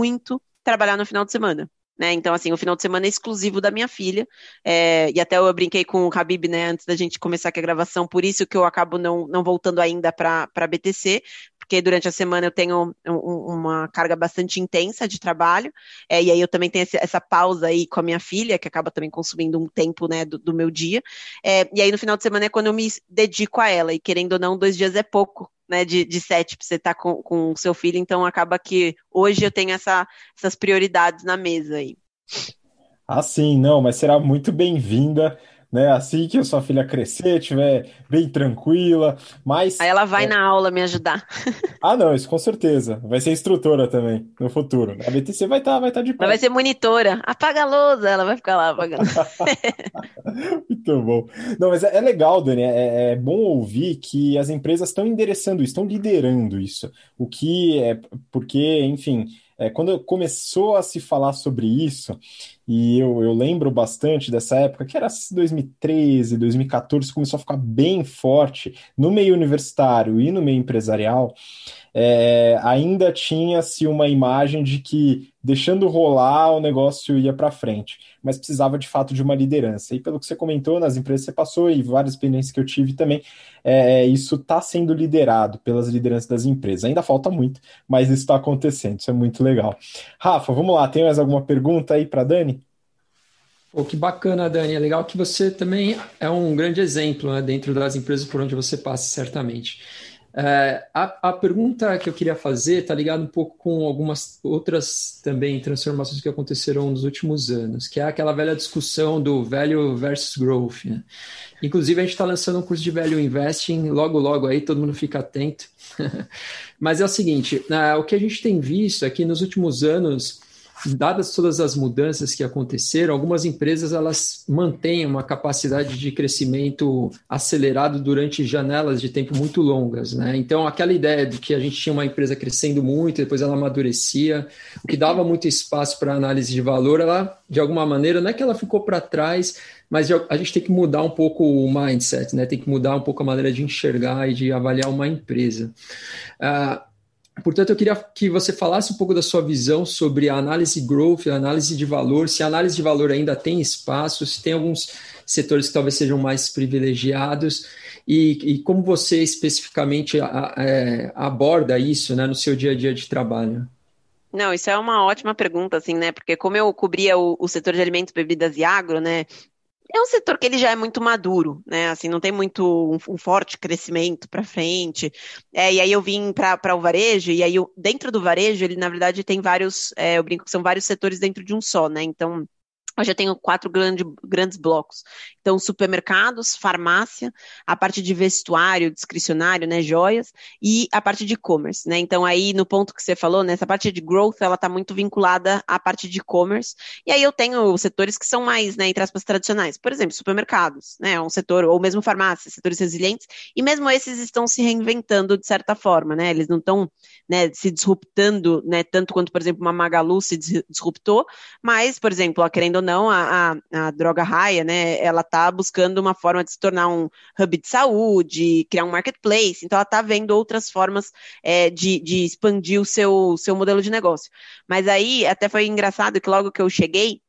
trabalhar no final de semana. Né? Então, assim, o final de semana é exclusivo da minha filha. É, e até eu brinquei com o Habib, né, antes da gente começar aqui a gravação, por isso que eu acabo não, não voltando ainda para BTC, porque durante a semana eu tenho um, uma carga bastante intensa de trabalho, é, e aí eu também tenho essa pausa aí com a minha filha, que acaba também consumindo um tempo, né, do, do meu dia. É, e aí no final de semana é quando eu me dedico a ela, e querendo ou não, dois dias é pouco né, de, de sete para você estar tá com, com o seu filho, então acaba que hoje eu tenho essa, essas prioridades na mesa aí. Ah, sim, não, mas será muito bem-vinda, né? Assim que a sua filha crescer, estiver bem tranquila, mas... Aí ela vai é... na aula me ajudar. Ah, não, isso com certeza. Vai ser instrutora também, no futuro. A BTC vai estar tá, vai tá de pé. Ela vai ser monitora. Apaga a lousa, ela vai ficar lá apagando. [laughs] Muito bom. Não, mas é, é legal, Dani, é, é, bom ouvir que as empresas estão endereçando isso, estão liderando isso. O que é porque, enfim, é, quando começou a se falar sobre isso, e eu, eu lembro bastante dessa época, que era 2013, 2014, começou a ficar bem forte no meio universitário e no meio empresarial, é, ainda tinha-se uma imagem de que deixando rolar o negócio ia para frente, mas precisava de fato de uma liderança. E pelo que você comentou, nas empresas que você passou e várias experiências que eu tive também, é, isso está sendo liderado pelas lideranças das empresas. Ainda falta muito, mas isso está acontecendo, isso é muito legal. Rafa, vamos lá, tem mais alguma pergunta aí para Dani? Pô, que bacana, Dani. É legal que você também é um grande exemplo né, dentro das empresas por onde você passa, certamente. É, a, a, pergunta que eu queria fazer está ligada um pouco com algumas outras também transformações que aconteceram nos últimos anos, que é aquela velha discussão do value versus growth. Né? Inclusive, a gente está lançando um curso de value investing, logo, logo aí, todo mundo fica atento. [laughs] Mas é o seguinte: uh, o que a gente tem visto é que nos últimos anos dadas todas as mudanças que aconteceram, algumas empresas elas mantêm uma capacidade de crescimento acelerado durante janelas de tempo muito longas, né? Então, aquela ideia de que a gente tinha uma empresa crescendo muito, depois ela amadurecia, o que dava muito espaço para análise de valor, ela de alguma maneira não é que ela ficou para trás, mas a gente tem que mudar um pouco o mindset, né? Tem que mudar um pouco a maneira de enxergar e de avaliar uma empresa. Uh, Portanto, eu queria que você falasse um pouco da sua visão sobre a análise growth, a análise de valor, se a análise de valor ainda tem espaço, se tem alguns setores que talvez sejam mais privilegiados e, e como você especificamente a, é, aborda isso né, no seu dia a dia de trabalho. Não, isso é uma ótima pergunta, assim, né? Porque como eu cobria o, o setor de alimentos, bebidas e agro, né? É um setor que ele já é muito maduro, né? Assim, não tem muito um, um forte crescimento para frente. É, e aí eu vim para o varejo, e aí eu, dentro do varejo, ele na verdade tem vários, é, eu brinco que são vários setores dentro de um só, né? Então, Hoje eu tenho quatro grande, grandes blocos. Então, supermercados, farmácia, a parte de vestuário, discricionário, né, joias, e a parte de e-commerce, né? Então, aí, no ponto que você falou, né, essa parte de growth, ela está muito vinculada à parte de e-commerce. E aí eu tenho setores que são mais, né, entre aspas, tradicionais. Por exemplo, supermercados, né, um setor, ou mesmo farmácia, setores resilientes, e mesmo esses estão se reinventando de certa forma, né? Eles não estão, né, se disruptando, né, tanto quanto, por exemplo, uma Magalu se disruptou, mas, por exemplo, querendo não, a, a, a droga raia, né, ela está buscando uma forma de se tornar um hub de saúde, criar um marketplace, então ela está vendo outras formas é, de, de expandir o seu, seu modelo de negócio. Mas aí até foi engraçado que logo que eu cheguei,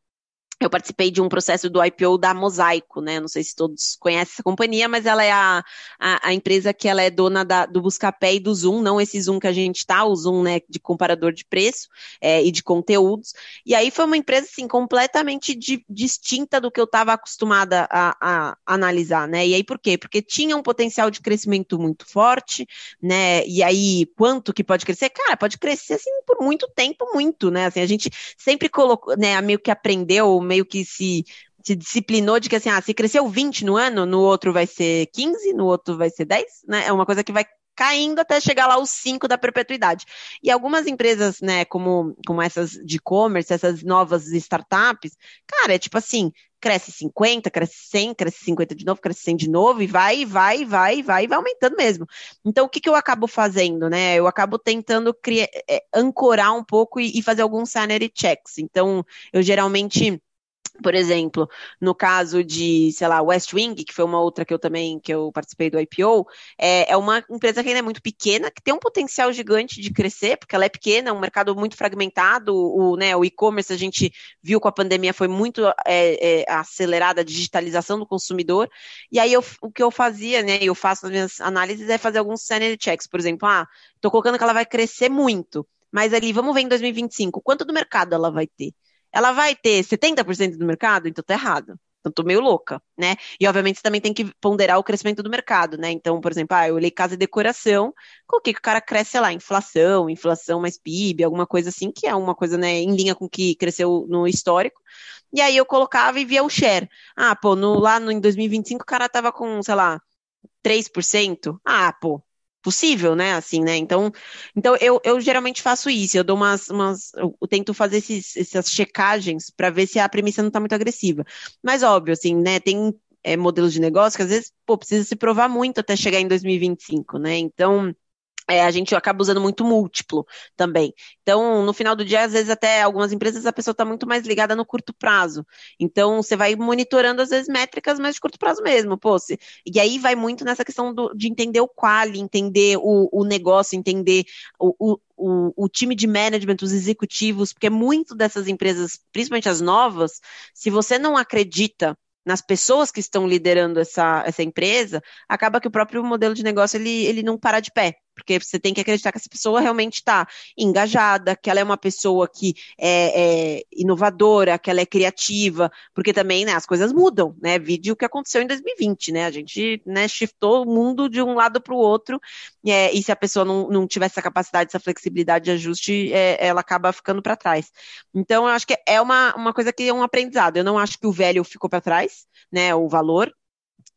eu participei de um processo do IPO da Mosaico, né? Não sei se todos conhecem essa companhia, mas ela é a, a, a empresa que ela é dona da, do Buscapé e do Zoom, não esse Zoom que a gente tá, o Zoom, né, de comparador de preço é, e de conteúdos. E aí foi uma empresa, assim, completamente di, distinta do que eu estava acostumada a, a, analisar, né? E aí por quê? Porque tinha um potencial de crescimento muito forte, né? E aí, quanto que pode crescer? Cara, pode crescer, assim, por muito tempo, muito, né? Assim, a gente sempre colocou, né, meio que aprendeu meio que se, se disciplinou de que assim, ah, se cresceu 20 no ano, no outro vai ser 15, no outro vai ser 10, né? É uma coisa que vai caindo até chegar lá aos 5 da perpetuidade. E algumas empresas, né, como, como essas de e-commerce, essas novas startups, cara, é tipo assim, cresce 50, cresce 100, cresce 50 de novo, cresce 100 de novo, e vai, vai, vai, vai, vai aumentando mesmo. Então, o que, que eu acabo fazendo, né? Eu acabo tentando criar, é, ancorar um pouco e, e fazer alguns sanity checks. Então, eu geralmente por exemplo, no caso de, sei lá, West Wing, que foi uma outra que eu também que eu participei do IPO, é, é uma empresa que ainda é muito pequena, que tem um potencial gigante de crescer, porque ela é pequena, é um mercado muito fragmentado, o, né, o e-commerce a gente viu com a pandemia foi muito é, é, acelerada a digitalização do consumidor, e aí eu, o que eu fazia, né, eu faço nas minhas análises é fazer alguns sanity checks, por exemplo, ah, estou colocando que ela vai crescer muito, mas ali, vamos ver em 2025, quanto do mercado ela vai ter? Ela vai ter 70% do mercado? Então tá errado. Então tô meio louca, né? E obviamente você também tem que ponderar o crescimento do mercado, né? Então, por exemplo, ah, eu olhei casa e decoração, coloquei que o cara cresce, sei lá, inflação, inflação mais PIB, alguma coisa assim, que é uma coisa, né, em linha com o que cresceu no histórico. E aí eu colocava e via o share. Ah, pô, no, lá no, em 2025 o cara tava com, sei lá, 3%. Ah, pô, possível, né? Assim, né? Então, então eu, eu geralmente faço isso, eu dou umas, umas eu tento fazer esses, essas checagens para ver se a premissa não está muito agressiva. Mas óbvio, assim, né? Tem é, modelos de negócio que às vezes, pô, precisa se provar muito até chegar em 2025, né? Então, é, a gente acaba usando muito múltiplo também. Então, no final do dia, às vezes, até algumas empresas, a pessoa está muito mais ligada no curto prazo. Então, você vai monitorando, às vezes, métricas mais de curto prazo mesmo. Pô, se, e aí vai muito nessa questão do, de entender o quali, entender o, o negócio, entender o, o o, o, time de management, os executivos, porque muito dessas empresas, principalmente as novas, se você não acredita nas pessoas que estão liderando essa, essa empresa, acaba que o próprio modelo de negócio ele, ele não para de pé porque você tem que acreditar que essa pessoa realmente está engajada, que ela é uma pessoa que é, é, inovadora, que ela é criativa, porque também né, as coisas mudam, né? Vídeo o que aconteceu em 2020, né? A gente né, shiftou o mundo de um lado para o outro, é, e se a pessoa não, não tiver essa capacidade, essa flexibilidade de ajuste, é, ela acaba ficando para trás. Então, eu acho que é uma, uma coisa que é um aprendizado. Eu não acho que o velho ficou para trás, né? O valor,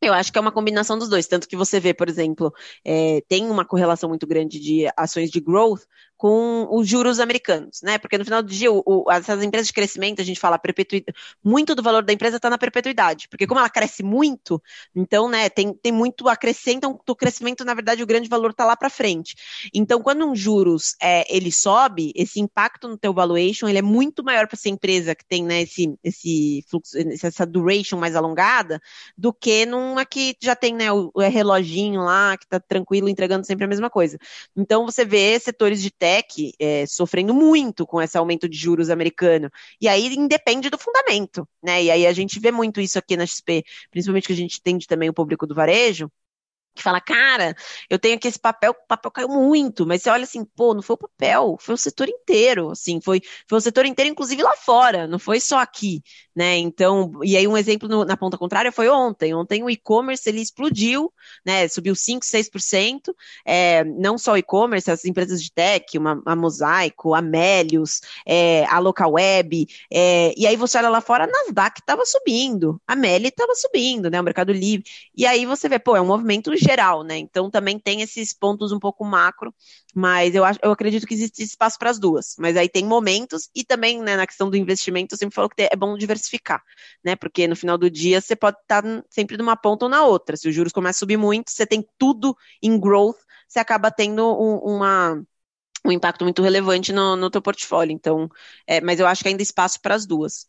eu acho que é uma combinação dos dois, tanto que você vê, por exemplo, é, tem uma correlação muito grande de ações de growth com os juros americanos, né? Porque no final do dia, o, o, essas empresas de crescimento, a gente fala perpetuidade, muito do valor da empresa está na perpetuidade, porque como ela cresce muito, então, né, tem, tem muito acrescentam do crescimento, na verdade, o grande valor está lá para frente. Então, quando um juros é, ele sobe, esse impacto no teu valuation ele é muito maior para essa empresa que tem né, esse, esse fluxo, essa duration mais alongada, do que numa que já tem né, o, o reloginho lá, que está tranquilo, entregando sempre a mesma coisa. Então, você vê setores de é, sofrendo muito com esse aumento de juros americano. E aí independe do fundamento, né? E aí a gente vê muito isso aqui na XP, principalmente que a gente entende também o público do varejo, que fala, cara, eu tenho aqui esse papel, o papel caiu muito, mas você olha assim, pô, não foi o papel, foi o setor inteiro, assim, foi, foi o setor inteiro, inclusive lá fora, não foi só aqui, né? Então, e aí um exemplo no, na ponta contrária foi ontem. Ontem o e-commerce ele explodiu, né? Subiu 5, 6%. É, não só o e-commerce, as empresas de tech, uma, a Mosaico, a Melius, é, a Localweb, é, e aí você olha lá fora, a Nasdaq estava subindo, a Meli estava subindo, né? O Mercado Livre. E aí você vê, pô, é um movimento geral, né? Então também tem esses pontos um pouco macro, mas eu, acho, eu acredito que existe espaço para as duas. Mas aí tem momentos, e também né, na questão do investimento, eu sempre falo que é bom diversificar, né? Porque no final do dia você pode estar sempre numa ponta ou na outra. Se os juros começam a subir muito, você tem tudo em growth, você acaba tendo um, uma um impacto muito relevante no, no teu portfólio. Então, é, mas eu acho que ainda espaço para as duas.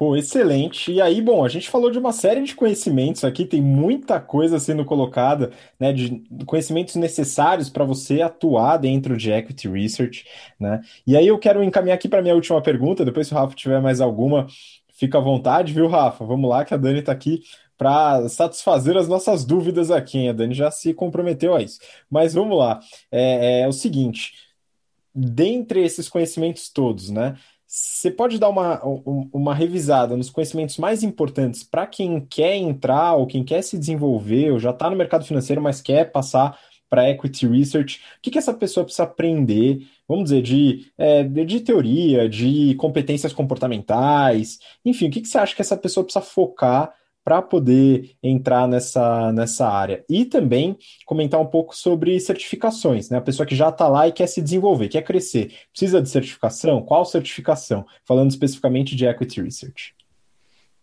Pô, excelente. E aí, bom, a gente falou de uma série de conhecimentos aqui, tem muita coisa sendo colocada, né, de conhecimentos necessários para você atuar dentro de equity research, né? E aí eu quero encaminhar aqui para minha última pergunta, depois se o Rafa tiver mais alguma, fica à vontade, viu, Rafa? Vamos lá que a Dani está aqui para satisfazer as nossas dúvidas aqui, hein? A Dani já se comprometeu a isso. Mas vamos lá. É, é o seguinte, dentre esses conhecimentos todos, né? Você pode dar uma, uma revisada nos conhecimentos mais importantes para quem quer entrar ou quem quer se desenvolver ou já está no mercado financeiro, mas quer passar para equity research? O que, que essa pessoa precisa aprender? Vamos dizer, de, é, de teoria, de competências comportamentais, enfim, o que, que você acha que essa pessoa precisa focar para poder entrar nessa, nessa área. E também comentar um pouco sobre certificações, né? A pessoa que já está lá e quer se desenvolver, quer crescer, precisa de certificação? Qual certificação? Falando especificamente de Equity Research.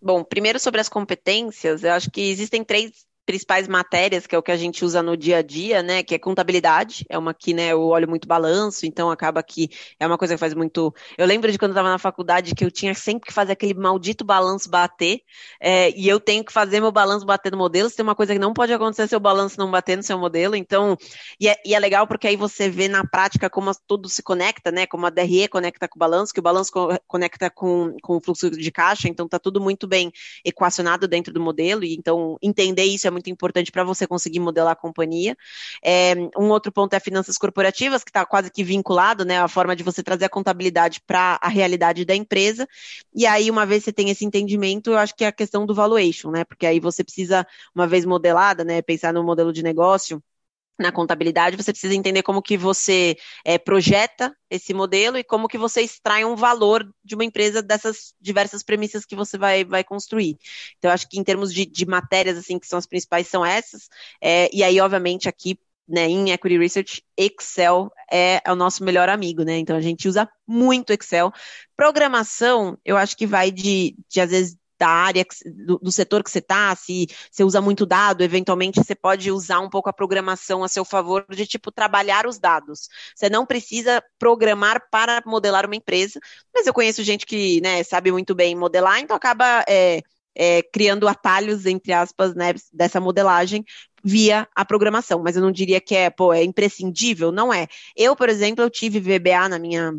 Bom, primeiro sobre as competências, eu acho que existem três principais matérias, que é o que a gente usa no dia a dia, né? Que é contabilidade, é uma que, né, eu olho muito balanço, então acaba que é uma coisa que faz muito. Eu lembro de quando eu estava na faculdade que eu tinha sempre que fazer aquele maldito balanço bater, é, e eu tenho que fazer meu balanço bater no modelo. Se tem uma coisa que não pode acontecer seu balanço não bater no seu modelo, então. E é, e é legal porque aí você vê na prática como tudo se conecta, né? Como a DRE conecta com o balanço, que o balanço conecta com, com o fluxo de caixa, então tá tudo muito bem equacionado dentro do modelo, e então entender isso é muito importante para você conseguir modelar a companhia. É, um outro ponto é finanças corporativas, que está quase que vinculado, né, a forma de você trazer a contabilidade para a realidade da empresa. E aí, uma vez você tem esse entendimento, eu acho que é a questão do valuation, né, porque aí você precisa, uma vez modelada, né, pensar no modelo de negócio, na contabilidade, você precisa entender como que você é, projeta esse modelo e como que você extrai um valor de uma empresa dessas diversas premissas que você vai, vai construir. Então, acho que em termos de, de matérias, assim, que são as principais, são essas. É, e aí, obviamente, aqui, né, em Equity Research, Excel é, é o nosso melhor amigo, né? Então, a gente usa muito Excel. Programação, eu acho que vai de, de às vezes, da área, do, do setor que você está, se você usa muito dado, eventualmente você pode usar um pouco a programação a seu favor de tipo trabalhar os dados. Você não precisa programar para modelar uma empresa, mas eu conheço gente que né, sabe muito bem modelar, então acaba é, é, criando atalhos, entre aspas, né, dessa modelagem via a programação, mas eu não diria que é, pô, é imprescindível, não é. Eu, por exemplo, eu tive VBA na minha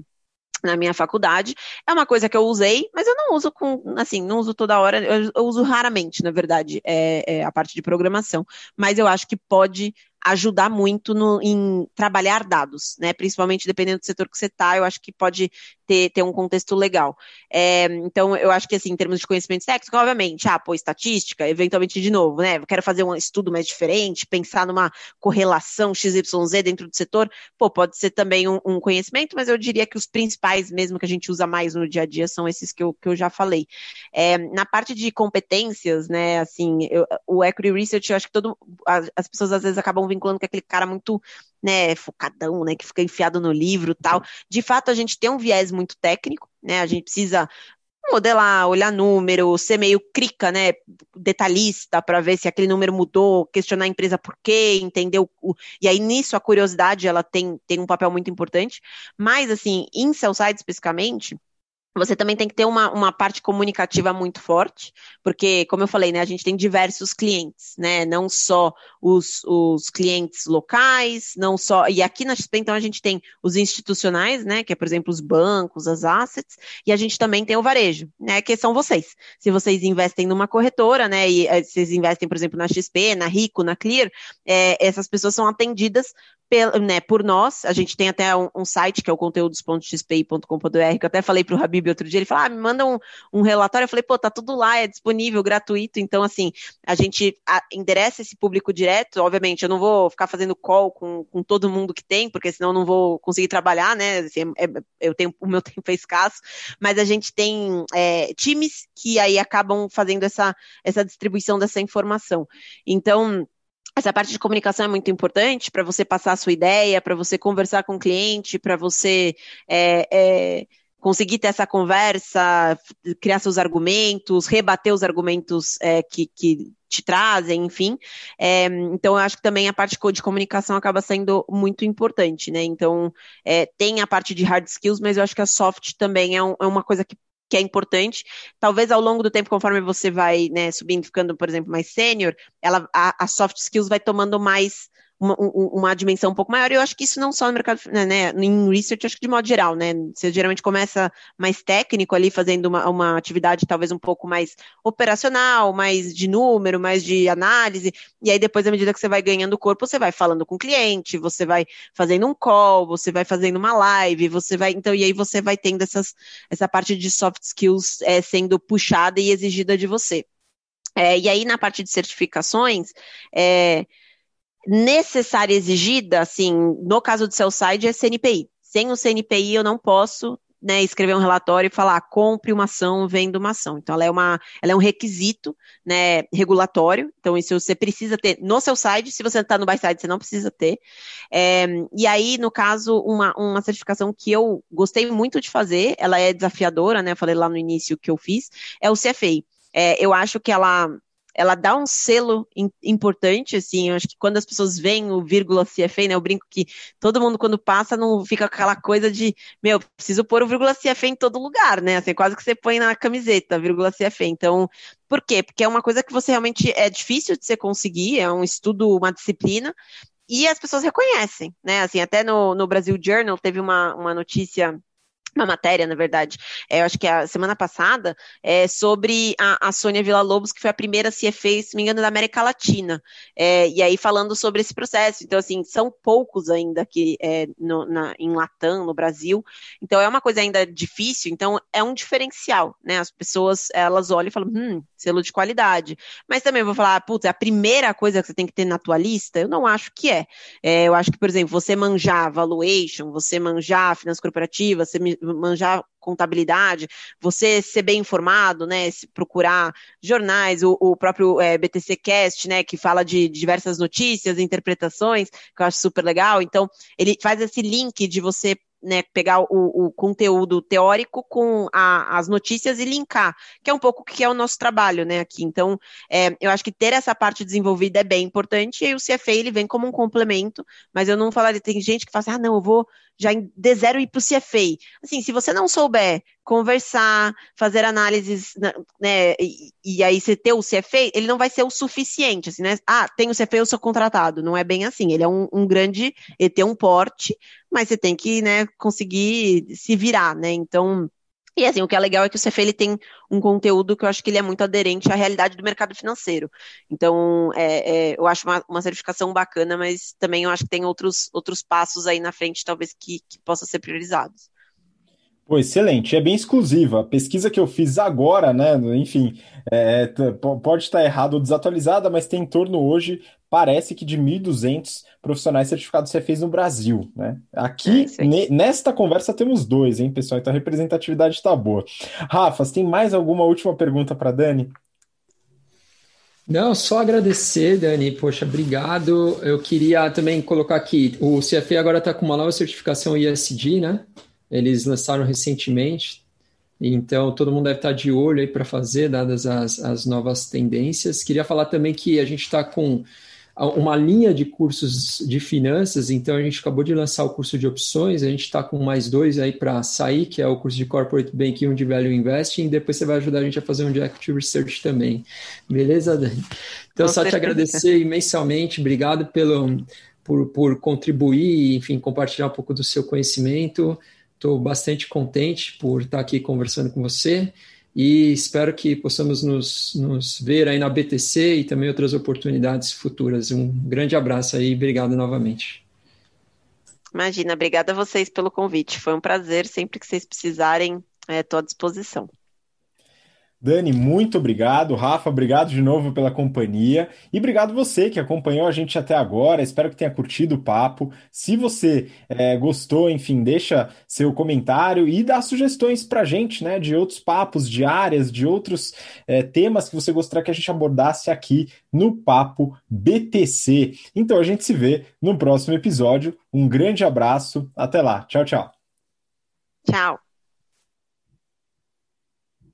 na minha faculdade. É uma coisa que eu usei, mas eu não uso com, assim, não uso toda hora, eu, eu uso raramente, na verdade, é, é, a parte de programação. Mas eu acho que pode ajudar muito no, em trabalhar dados, né? Principalmente dependendo do setor que você está, eu acho que pode ter, ter um contexto legal. É, então, eu acho que assim, em termos de conhecimento técnico, obviamente, ah, pô, estatística, eventualmente de novo, né? Quero fazer um estudo mais diferente, pensar numa correlação XYZ dentro do setor, pô, pode ser também um, um conhecimento, mas eu diria que os principais mesmo que a gente usa mais no dia a dia são esses que eu, que eu já falei. É, na parte de competências, né, assim, eu, o Equity Research, eu acho que todo, as, as pessoas às vezes acabam vinculando com aquele cara muito, né, focadão, né, que fica enfiado no livro tal. De fato, a gente tem um viés muito técnico, né, a gente precisa modelar, olhar número, ser meio crica, né, detalhista para ver se aquele número mudou, questionar a empresa por quê, entender o, o, e aí nisso a curiosidade ela tem, tem um papel muito importante, mas assim, em sell side especificamente, você também tem que ter uma, uma parte comunicativa muito forte, porque, como eu falei, né, a gente tem diversos clientes, né? Não só os, os clientes locais, não só. E aqui na XP, então, a gente tem os institucionais, né? Que é, por exemplo, os bancos, as assets, e a gente também tem o varejo, né? Que são vocês. Se vocês investem numa corretora, né? E eh, vocês investem, por exemplo, na XP, na Rico, na Clear, é, essas pessoas são atendidas pel, né, por nós, a gente tem até um, um site que é o conteúdos.xpi.com.br, que eu até falei para o Habib outro dia, ele falou, ah, me manda um, um, relatório, eu falei, pô, tá tudo lá, é disponível, gratuito, então, assim, a gente endereça esse público direto, obviamente, eu não vou ficar fazendo call com, com todo mundo que tem, porque senão eu não vou conseguir trabalhar, né, assim, é, eu tenho, o meu [laughs] tempo é escasso, mas a gente tem é, times que aí acabam fazendo essa, essa distribuição dessa informação, então, essa parte de comunicação é muito importante para você passar a sua ideia, para você conversar com o cliente, para você é, é, conseguir ter essa conversa, criar seus argumentos, rebater os argumentos é, que, que, te trazem, enfim. É, então, eu acho que também a parte de comunicação acaba sendo muito importante, né? Então, é, tem a parte de hard skills, mas eu acho que a soft também é, um, é uma coisa que que é importante. Talvez ao longo do tempo, conforme você vai né, subindo, ficando, por exemplo, mais sênior, ela a, a soft skills vai tomando mais uma, uma, dimensão um pouco maior. E eu acho que isso não só no mercado, né, né, em research, acho que de modo geral, né? Você geralmente começa mais técnico ali, fazendo uma, uma atividade talvez um pouco mais operacional, mais de número, mais de análise, e aí depois, à medida que você vai ganhando corpo, você vai falando com o cliente, você vai fazendo um call, você vai fazendo uma live, você vai, então, e aí você vai tendo essas, essa parte de soft skills é, sendo puxada e exigida de você. É, e aí, na parte de certificações, é, necessária exigida, assim, no caso do sell side é CNPI. Sem o CNPI eu não posso né, escrever um relatório e falar compre uma ação, venda uma ação. Então, ela é, uma, ela é um requisito né, regulatório. Então, isso você precisa ter no seu site. Se você está no buy side, você não precisa ter. É, e aí, no caso, uma, uma certificação que eu gostei muito de fazer, ela é desafiadora, né? Eu falei lá no início que eu fiz, é o CFA. É, eu acho que ela ela dá um selo importante, assim, eu acho que quando as pessoas veem o vírgula CFA, né, eu brinco que todo mundo quando passa não fica aquela coisa de, meu, preciso pôr o vírgula CFA em todo lugar, né, assim, quase que você põe na camiseta, vírgula CFA, então, por quê? Porque é uma coisa que você realmente, é difícil de você conseguir, é um estudo, uma disciplina, e as pessoas reconhecem, né, assim, até no, no Brasil Journal teve uma, uma notícia uma matéria, na verdade, é, eu acho que é a semana passada, é, sobre a, a Sônia Villa-Lobos, que foi a primeira CFA, se me engano, da América Latina, é, e aí falando sobre esse processo, então, assim, são poucos ainda aqui é, no, na, em Latam, no Brasil, então é uma coisa ainda difícil, então é um diferencial, né, as pessoas, elas olham e falam, hum, selo de qualidade, mas também vou falar, putz, é a primeira coisa que você tem que ter na tua lista, eu não acho que é, é eu acho que, por exemplo, você manjar valuation, você manjar finanças corporativas, você manjar contabilidade, você ser bem informado, né, procurar jornais, o, o próprio é, BTC Cast, né, que fala de, de diversas notícias, interpretações, que eu acho super legal. Então, ele faz esse link de você né, pegar o, o, conteúdo teórico com a, as notícias e linkar, que é um pouco o que é o nosso trabalho, né, aqui. Então, é, eu acho que ter essa parte desenvolvida é bem importante, e o CFA, ele vem como um complemento, mas eu não falaria, tem gente que fala assim, ah, não, eu vou já de zero ir para o CFA. Assim, se você não souber conversar, fazer análises, né, e, e, aí você ter o CFA, ele não vai ser o suficiente, assim, né? Ah, tem o CFA, eu sou contratado. Não é bem assim. Ele é um, um grande, ele tem um porte, mas você tem que, né, conseguir se virar, né? Então, e assim, o que é legal é que o CFA ele tem um conteúdo que eu acho que ele é muito aderente à realidade do mercado financeiro. Então, é, é, eu acho uma, uma, certificação bacana, mas também eu acho que tem outros, outros passos aí na frente, talvez, que, que possam ser priorizados. Pô, excelente, é bem exclusiva. A pesquisa que eu fiz agora, né? Enfim, é, pode estar errado ou desatualizada, mas tem em torno hoje parece que de 1.200 profissionais certificados você fez no Brasil, né? Aqui, é, nesta conversa, temos dois, hein, pessoal? Então a representatividade está boa. Rafa, você tem mais alguma última pergunta para Dani? Não, só agradecer, Dani. Poxa, obrigado. Eu queria também colocar aqui: o CFA agora está com uma nova certificação ISD, né? Eles lançaram recentemente. Então, todo mundo deve estar de olho aí para fazer, dadas as, as novas tendências. Queria falar também que a gente está com uma linha de cursos de finanças, então a gente acabou de lançar o curso de opções, a gente está com mais dois aí para sair, que é o curso de Corporate Banking e um de Value Investing, e depois você vai ajudar a gente a fazer um de Equity Research também. Beleza, Dani? Então, Com só certeza. te agradecer imensamente, obrigado pelo, por, por contribuir, enfim, compartilhar um pouco do seu conhecimento. Estou bastante contente por estar aqui conversando com você e espero que possamos nos, nos ver aí na BTC e também outras oportunidades futuras. Um grande abraço aí e obrigado novamente. Imagina, obrigada a vocês pelo convite. Foi um prazer. Sempre que vocês precisarem, estou é, à disposição. Dani, muito obrigado. Rafa, obrigado de novo pela companhia. E obrigado você que acompanhou a gente até agora. Espero que tenha curtido o papo. Se você é, gostou, enfim, deixa seu comentário e dá sugestões para a gente, né, de outros papos, de áreas, de outros é, temas que você gostaria que a gente abordasse aqui no Papo BTC. Então a gente se vê no próximo episódio. Um grande abraço. Até lá. Tchau, tchau. Tchau.